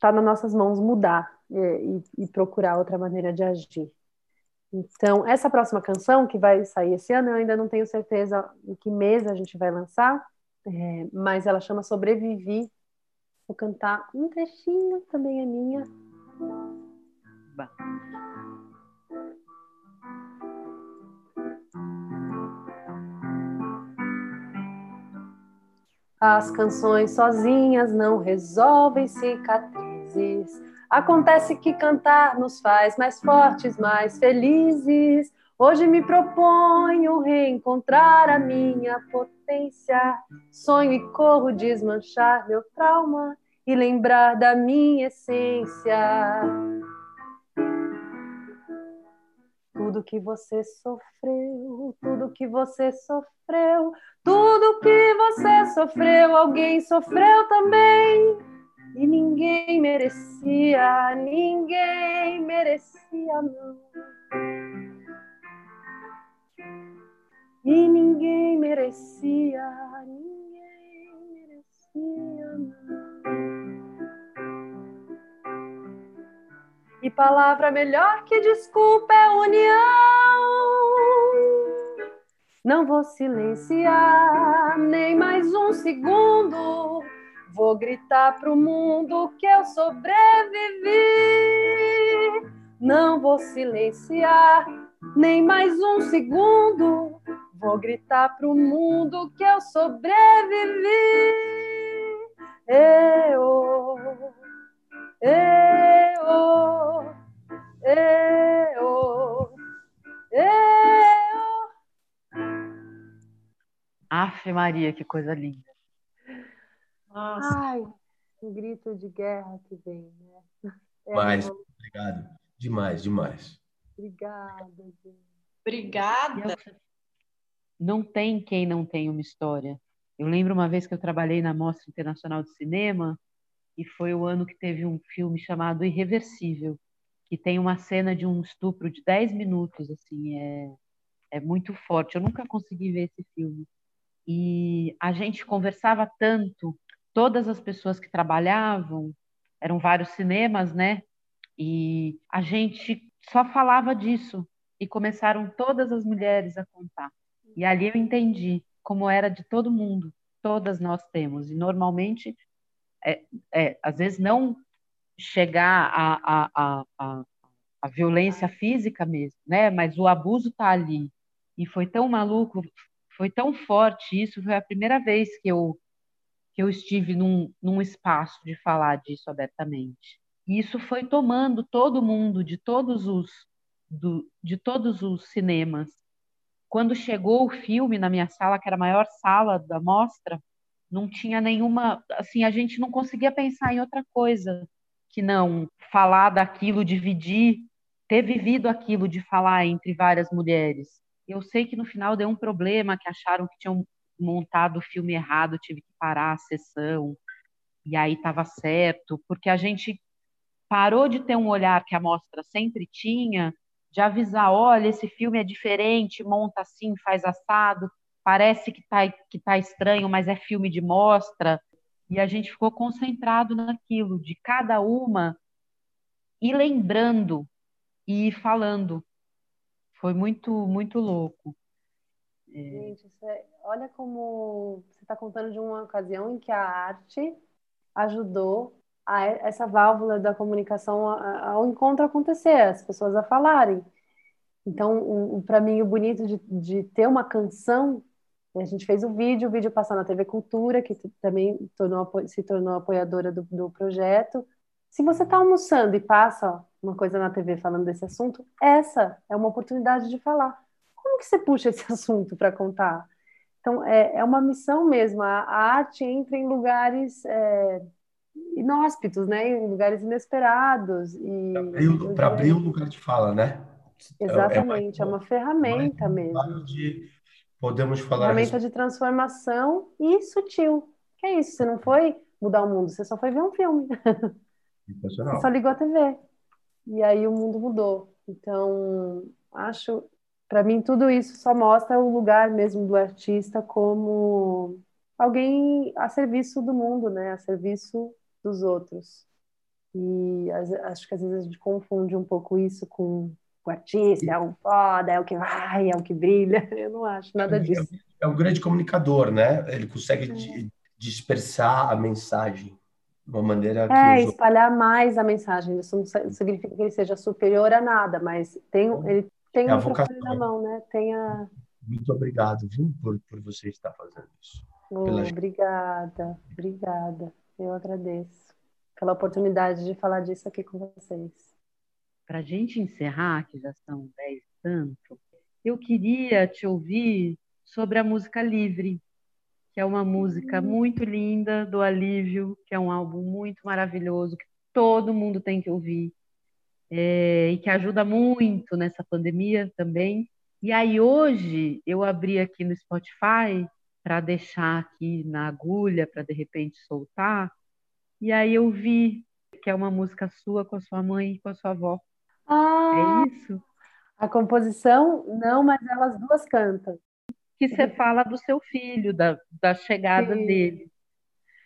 está nas nossas mãos mudar e, e, procurar outra maneira de agir. Então, essa próxima canção que vai sair esse ano, eu ainda não tenho certeza em que mês a gente vai lançar, é, mas ela chama Sobrevivi. Vou cantar um trechinho, também é minha. Bah. As canções sozinhas não resolvem cicatrizes. Acontece que cantar nos faz mais fortes, mais felizes. Hoje me proponho reencontrar a minha potência. Sonho e corro desmanchar meu trauma e lembrar da minha essência. Tudo que você sofreu, tudo que você sofreu, tudo que você sofreu, alguém sofreu também. E ninguém merecia, ninguém merecia, não. E ninguém merecia, ninguém E palavra melhor que desculpa é união. Não vou silenciar nem mais um segundo. Vou gritar pro mundo que eu sobrevivi. Não vou silenciar nem mais um segundo. Vou gritar pro mundo que eu sobrevivi. Eu, eu, eu, eu. Afe Maria, que coisa linda. Nossa. Ai, um grito de guerra que vem, né? É Mais, obrigado. Demais, demais. Obrigada, gente. Obrigada. Não tem quem não tenha uma história. Eu lembro uma vez que eu trabalhei na Mostra Internacional de Cinema e foi o ano que teve um filme chamado Irreversível, que tem uma cena de um estupro de 10 minutos, assim, é, é muito forte. Eu nunca consegui ver esse filme. E a gente conversava tanto, todas as pessoas que trabalhavam, eram vários cinemas, né? E a gente só falava disso. E começaram todas as mulheres a contar. E ali eu entendi como era de todo mundo. Todas nós temos. E normalmente é, é, às vezes não chegar a, a, a, a, violência física mesmo, né? Mas o abuso está ali. E foi tão maluco, foi tão forte isso, foi a primeira vez que eu, que eu estive num, num espaço de falar disso abertamente. E isso foi tomando todo mundo, de todos os, do, de todos os cinemas. Quando chegou o filme na minha sala, que era a maior sala da mostra, não tinha nenhuma, assim, a gente não conseguia pensar em outra coisa que não falar daquilo, dividir, ter vivido aquilo de falar entre várias mulheres. Eu sei que no final deu um problema, que acharam que tinham montado o filme errado, tive que parar a sessão, e aí estava certo, porque a gente parou de ter um olhar que a mostra sempre tinha, de avisar, olha, esse filme é diferente, monta assim, faz assado, parece que está que tá estranho, mas é filme de mostra. E a gente ficou concentrado naquilo, de cada uma e lembrando e falando. Foi muito, muito louco. É. Gente, é, olha como você está contando de uma ocasião em que a arte ajudou a essa válvula da comunicação ao encontro acontecer, as pessoas a falarem. Então, para mim, o bonito de, de ter uma canção A gente fez o vídeo, o vídeo passou na TV Cultura, que também tornou, se tornou apoiadora do, do projeto. Se você está almoçando e passa uma coisa na TV falando desse assunto, essa é uma oportunidade de falar. Como que você puxa esse [LAUGHS] assunto para contar? Então, é, é uma missão mesmo. A, a arte entra em lugares é, inóspitos, né? Em lugares inesperados. Para abrir, o um lugar de fala, né? Exatamente, é, uma, é uma ferramenta mesmo. De, podemos falar. Ferramenta de transformação e sutil. Que é isso? Você não foi mudar o mundo, você só foi ver um filme. [LAUGHS] Você só ligou a TV. E aí o mundo mudou. Então, acho, para mim, tudo isso só mostra o lugar mesmo do artista como alguém a serviço do mundo, né? A serviço dos outros. E acho que às vezes a gente confunde um pouco isso com o artista, é o foda, é o que vai, é o que brilha. [LAUGHS] Eu não acho nada é disso. É, é um grande comunicador, né? Ele consegue é. dispersar a mensagem de uma maneira que. É, espalhar mais a mensagem. Isso não significa que ele seja superior a nada, mas tem, ele tem é um microfone na mão, né? Tem a... Muito obrigado, viu, por, por você estar fazendo isso. Oh, pela... Obrigada, obrigada. Eu agradeço pela oportunidade de falar disso aqui com vocês. Para a gente encerrar, que já são dez tanto, eu queria te ouvir sobre a música Livre, que é uma música muito linda do Alívio, que é um álbum muito maravilhoso, que todo mundo tem que ouvir, é, e que ajuda muito nessa pandemia também. E aí hoje eu abri aqui no Spotify para deixar aqui na agulha para de repente soltar. E aí eu vi que é uma música sua com a sua mãe e com a sua avó. Ah, é isso? A composição, não, mas elas duas cantam. Que você [LAUGHS] fala do seu filho, da, da chegada Sim. dele.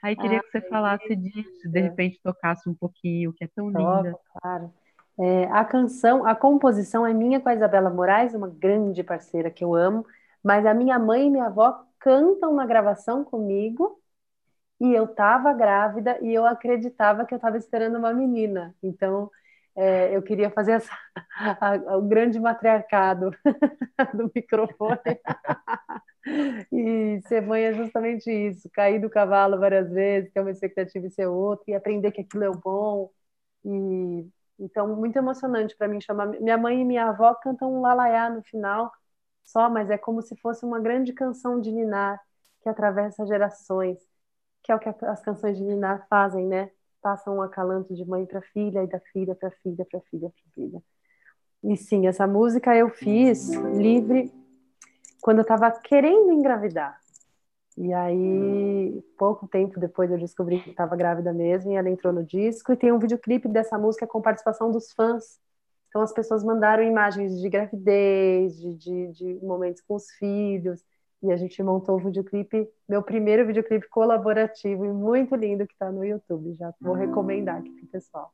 Aí queria ah, que você falasse disso, de repente tocasse um pouquinho, que é tão linda. Claro. É, a canção, a composição é minha com a Isabela Moraes, uma grande parceira que eu amo, mas a minha mãe e minha avó cantam na gravação comigo e eu estava grávida e eu acreditava que eu estava esperando uma menina. Então, é, eu queria fazer essa, a, o grande matriarcado [LAUGHS] do microfone. e ser mãe é justamente isso: cair do cavalo várias vezes, ter uma expectativa e ser outra, e aprender que aquilo é bom. E, então, muito emocionante para mim chamar. Minha mãe e minha avó cantam um lalaiá no final só, mas é como se fosse uma grande canção de Ninar que atravessa gerações, que é o que as canções de Ninar fazem, né? Passam um acalanto de mãe para filha e da filha para filha para filha para filha. E sim, essa música eu fiz livre quando eu estava querendo engravidar. E aí, pouco tempo depois, eu descobri que estava grávida mesmo, e ela entrou no disco. E tem um videoclipe dessa música com participação dos fãs então, as pessoas mandaram imagens de gravidez, de, de, de momentos com os filhos, e a gente montou o videoclipe, meu primeiro videoclipe colaborativo e muito lindo que está no YouTube. Já vou recomendar aqui para o pessoal.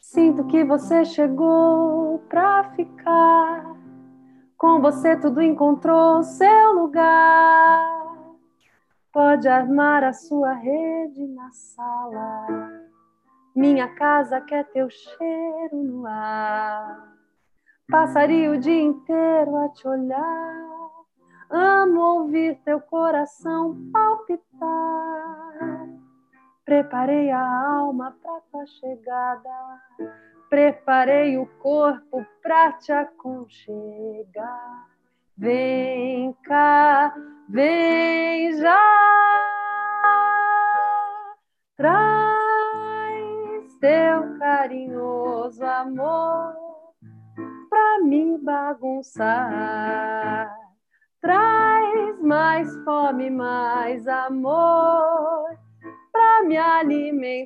Sinto que você chegou para ficar. Com você tudo encontrou seu lugar. Pode armar a sua rede na sala. Minha casa quer teu cheiro no ar. Passaria o dia inteiro a te olhar. Amo ouvir teu coração palpitar. Preparei a alma para tua chegada. Preparei o corpo para te aconchegar. Vem cá, vem já, traz teu carinhoso amor pra me bagunçar. Traz mais fome, mais amor pra me alimentar.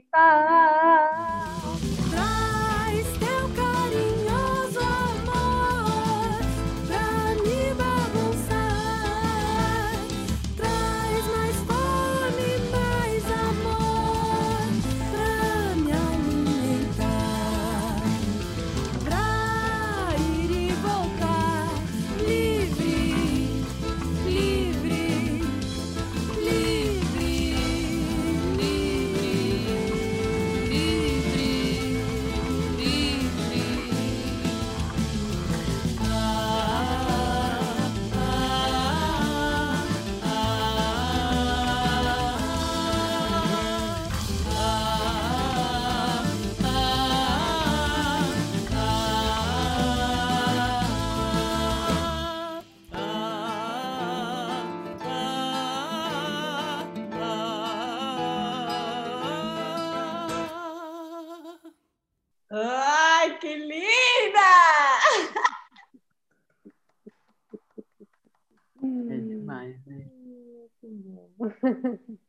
[LAUGHS]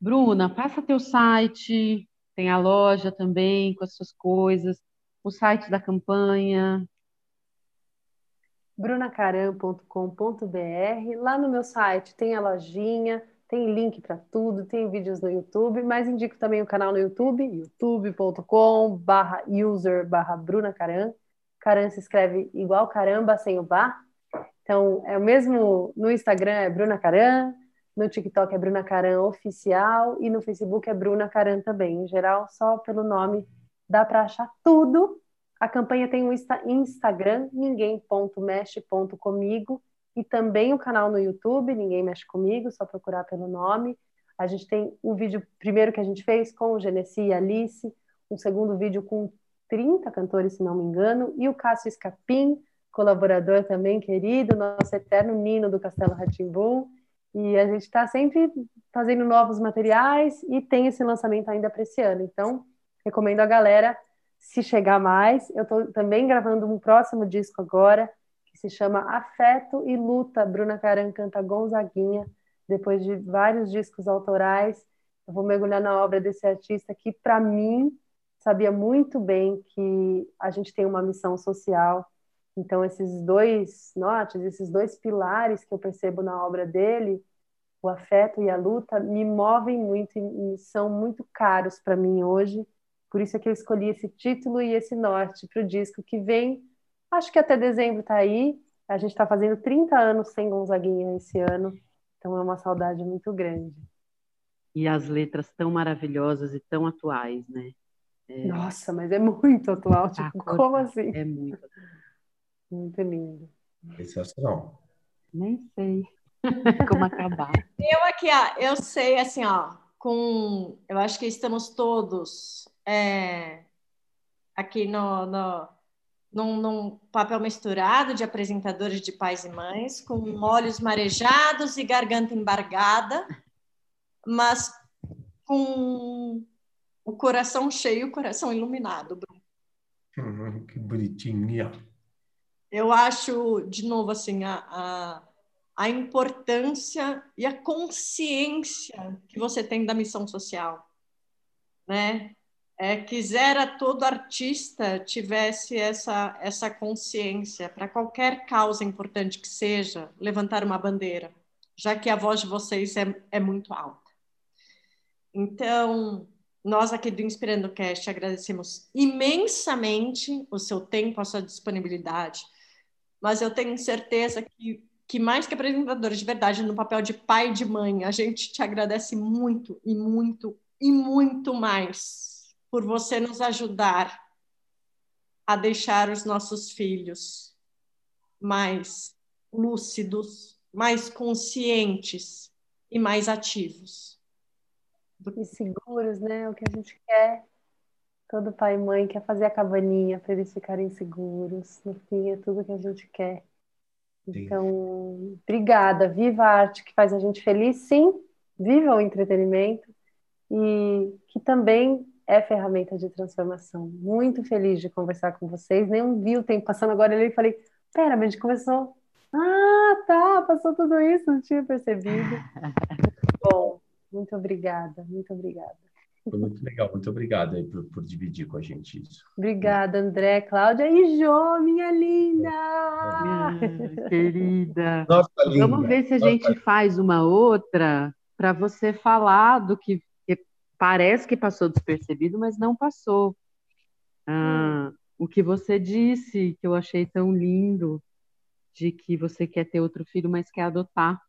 Bruna, passa teu site, tem a loja também com as suas coisas, o site da campanha. brunacaram.com.br. Lá no meu site tem a lojinha, tem link para tudo, tem vídeos no YouTube, mas indico também o canal no YouTube, youtube.com/barra user barra Bruna Caran. Caran se escreve igual caramba, sem o bar. Então, é o mesmo no Instagram é Bruna Caran, no TikTok é Bruna Caran Oficial e no Facebook é Bruna Caran também. Em geral, só pelo nome dá para achar tudo. A campanha tem um Instagram, ninguém.mexe.comigo e também o canal no YouTube, Ninguém Mexe Comigo, só procurar pelo nome. A gente tem o vídeo primeiro que a gente fez com o Genesi e Alice, um segundo vídeo com 30 cantores, se não me engano, e o Cássio Escapim, colaborador também querido, nosso eterno Nino do Castelo Ratimbum. E a gente está sempre fazendo novos materiais e tem esse lançamento ainda para esse ano. Então, recomendo a galera se chegar mais. Eu estou também gravando um próximo disco agora, se chama Afeto e Luta. Bruna Caran canta Gonzaguinha, depois de vários discos autorais. Eu vou mergulhar na obra desse artista que, para mim, sabia muito bem que a gente tem uma missão social. Então, esses dois notes, esses dois pilares que eu percebo na obra dele, o afeto e a luta, me movem muito e são muito caros para mim hoje. Por isso é que eu escolhi esse título e esse norte para o disco que vem Acho que até dezembro está aí. A gente está fazendo 30 anos sem Gonzaguinha esse ano, então é uma saudade muito grande. E as letras tão maravilhosas e tão atuais, né? É... Nossa, mas é muito atual, tipo, como assim? É muito. Muito lindo. Sensacional. Nem sei [LAUGHS] como acabar. Eu aqui, ó, eu sei, assim, ó, com, eu acho que estamos todos é, aqui no, no num, num, papel misturado de apresentadores de pais e mães, com olhos marejados e garganta embargada, mas com o coração cheio, o coração iluminado, Bruno. Uhum, que bonitinha. Eu acho, de novo, assim, a, a, a importância e a consciência que você tem da missão social, né? é, quisera todo artista tivesse essa, essa consciência para qualquer causa importante que seja, levantar uma bandeira, já que a voz de vocês é, é muito alta. Então, nós aqui do Inspirando Cast agradecemos imensamente o seu tempo, a sua disponibilidade, mas eu tenho certeza que, que mais que apresentadores de verdade, no papel de pai e de mãe, a gente te agradece muito e muito e muito mais por você nos ajudar a deixar os nossos filhos mais lúcidos, mais conscientes e mais ativos. E seguros, né? O que a gente quer. Todo pai e mãe quer fazer a cabaninha para eles ficarem seguros. No fim, é tudo que a gente quer. Então, sim. obrigada. Viva a arte que faz a gente feliz, sim. Viva o entretenimento. E que também é ferramenta de transformação. Muito feliz de conversar com vocês. Nem vi o tempo passando agora ali e falei: pera, mas a gente começou. Ah, tá, passou tudo isso, não tinha percebido. [LAUGHS] Bom, muito obrigada, muito obrigada. Foi muito legal, muito obrigado aí por, por, dividir com a gente isso. Obrigada, André, Cláudia e Jô, minha linda! Ah, [LAUGHS] querida. Nossa, linda. Vamos ver se a Nossa. gente faz uma outra para você falar do que parece que passou despercebido, mas não passou. Ah, hum. O que você disse, que eu achei tão lindo, de que você quer ter outro filho, mas quer adotar.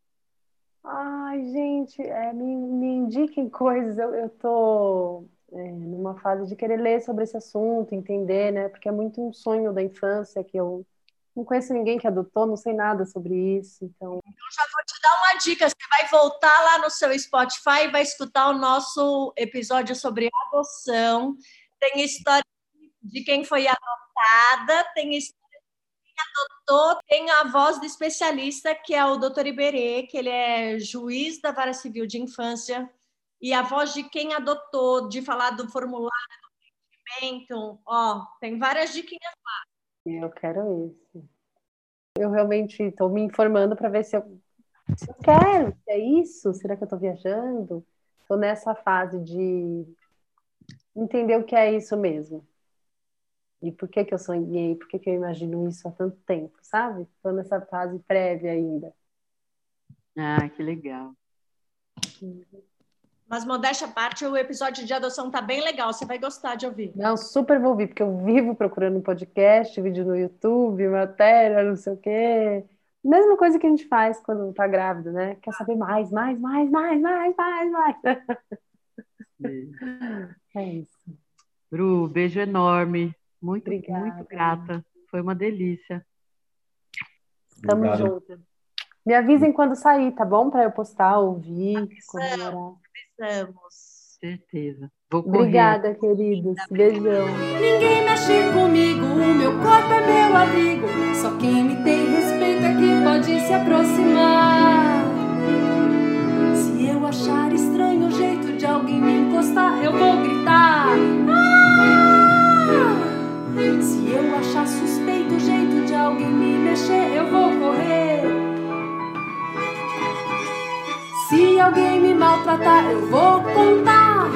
Ai, gente, é, me, me indiquem coisas. Eu, tô é, numa fase de querer ler sobre esse assunto, entender, né? Porque é muito um sonho da infância que eu não conheço ninguém que adotou, não sei nada sobre isso. Então, então já vou te dar uma dica: você vai voltar lá no seu Spotify e vai escutar o nosso episódio sobre adoção. Tem história de quem foi adotada, tem história adotou, tem a voz do especialista, que é o doutor Iberê, que ele é juiz da Vara Civil de Infância, e a voz de quem adotou, de falar do formulário evento, ó, tem várias diquinhas lá. Eu quero esse. Eu realmente estou me informando para ver se eu, se eu quero, é isso, será que eu estou viajando? Estou nessa fase de entender o que é isso mesmo. E por que que eu sonhei, por que que eu imagino isso há tanto tempo, sabe? Estou nessa fase prévia ainda. Ah, que legal. Mas modéstia à parte, o episódio de adoção tá bem legal, você vai gostar de ouvir. Não, super vou ouvir, porque eu vivo procurando um podcast, vídeo no YouTube, matéria, não sei o quê. Mesma coisa que a gente faz quando tá grávida, né? Quer saber mais, mais, mais, mais, mais, mais, mais. É [LAUGHS] isso. Bru, beijo enorme. Muito, Obrigada. muito grata. Foi uma delícia. Tamo Obrigado. junto. Me avisem quando sair, tá bom? Para eu postar, ouvir, comemorar. Precisamos. Certeza. Vou correr. Obrigada, queridos. Beijão. Ninguém mexe comigo, o meu corpo é meu abrigo. Só quem me tem respeito é que pode se aproximar. Se eu achar estranho o jeito de alguém me encostar, eu vou gritar. Eu achar suspeito o jeito de alguém me mexer, eu vou correr. Se alguém me maltratar, eu vou contar.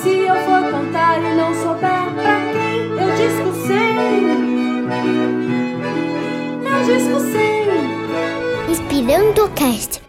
Se eu for contar e não souber pra quem, eu disco sem. Eu disco sem. Inspirando Cast.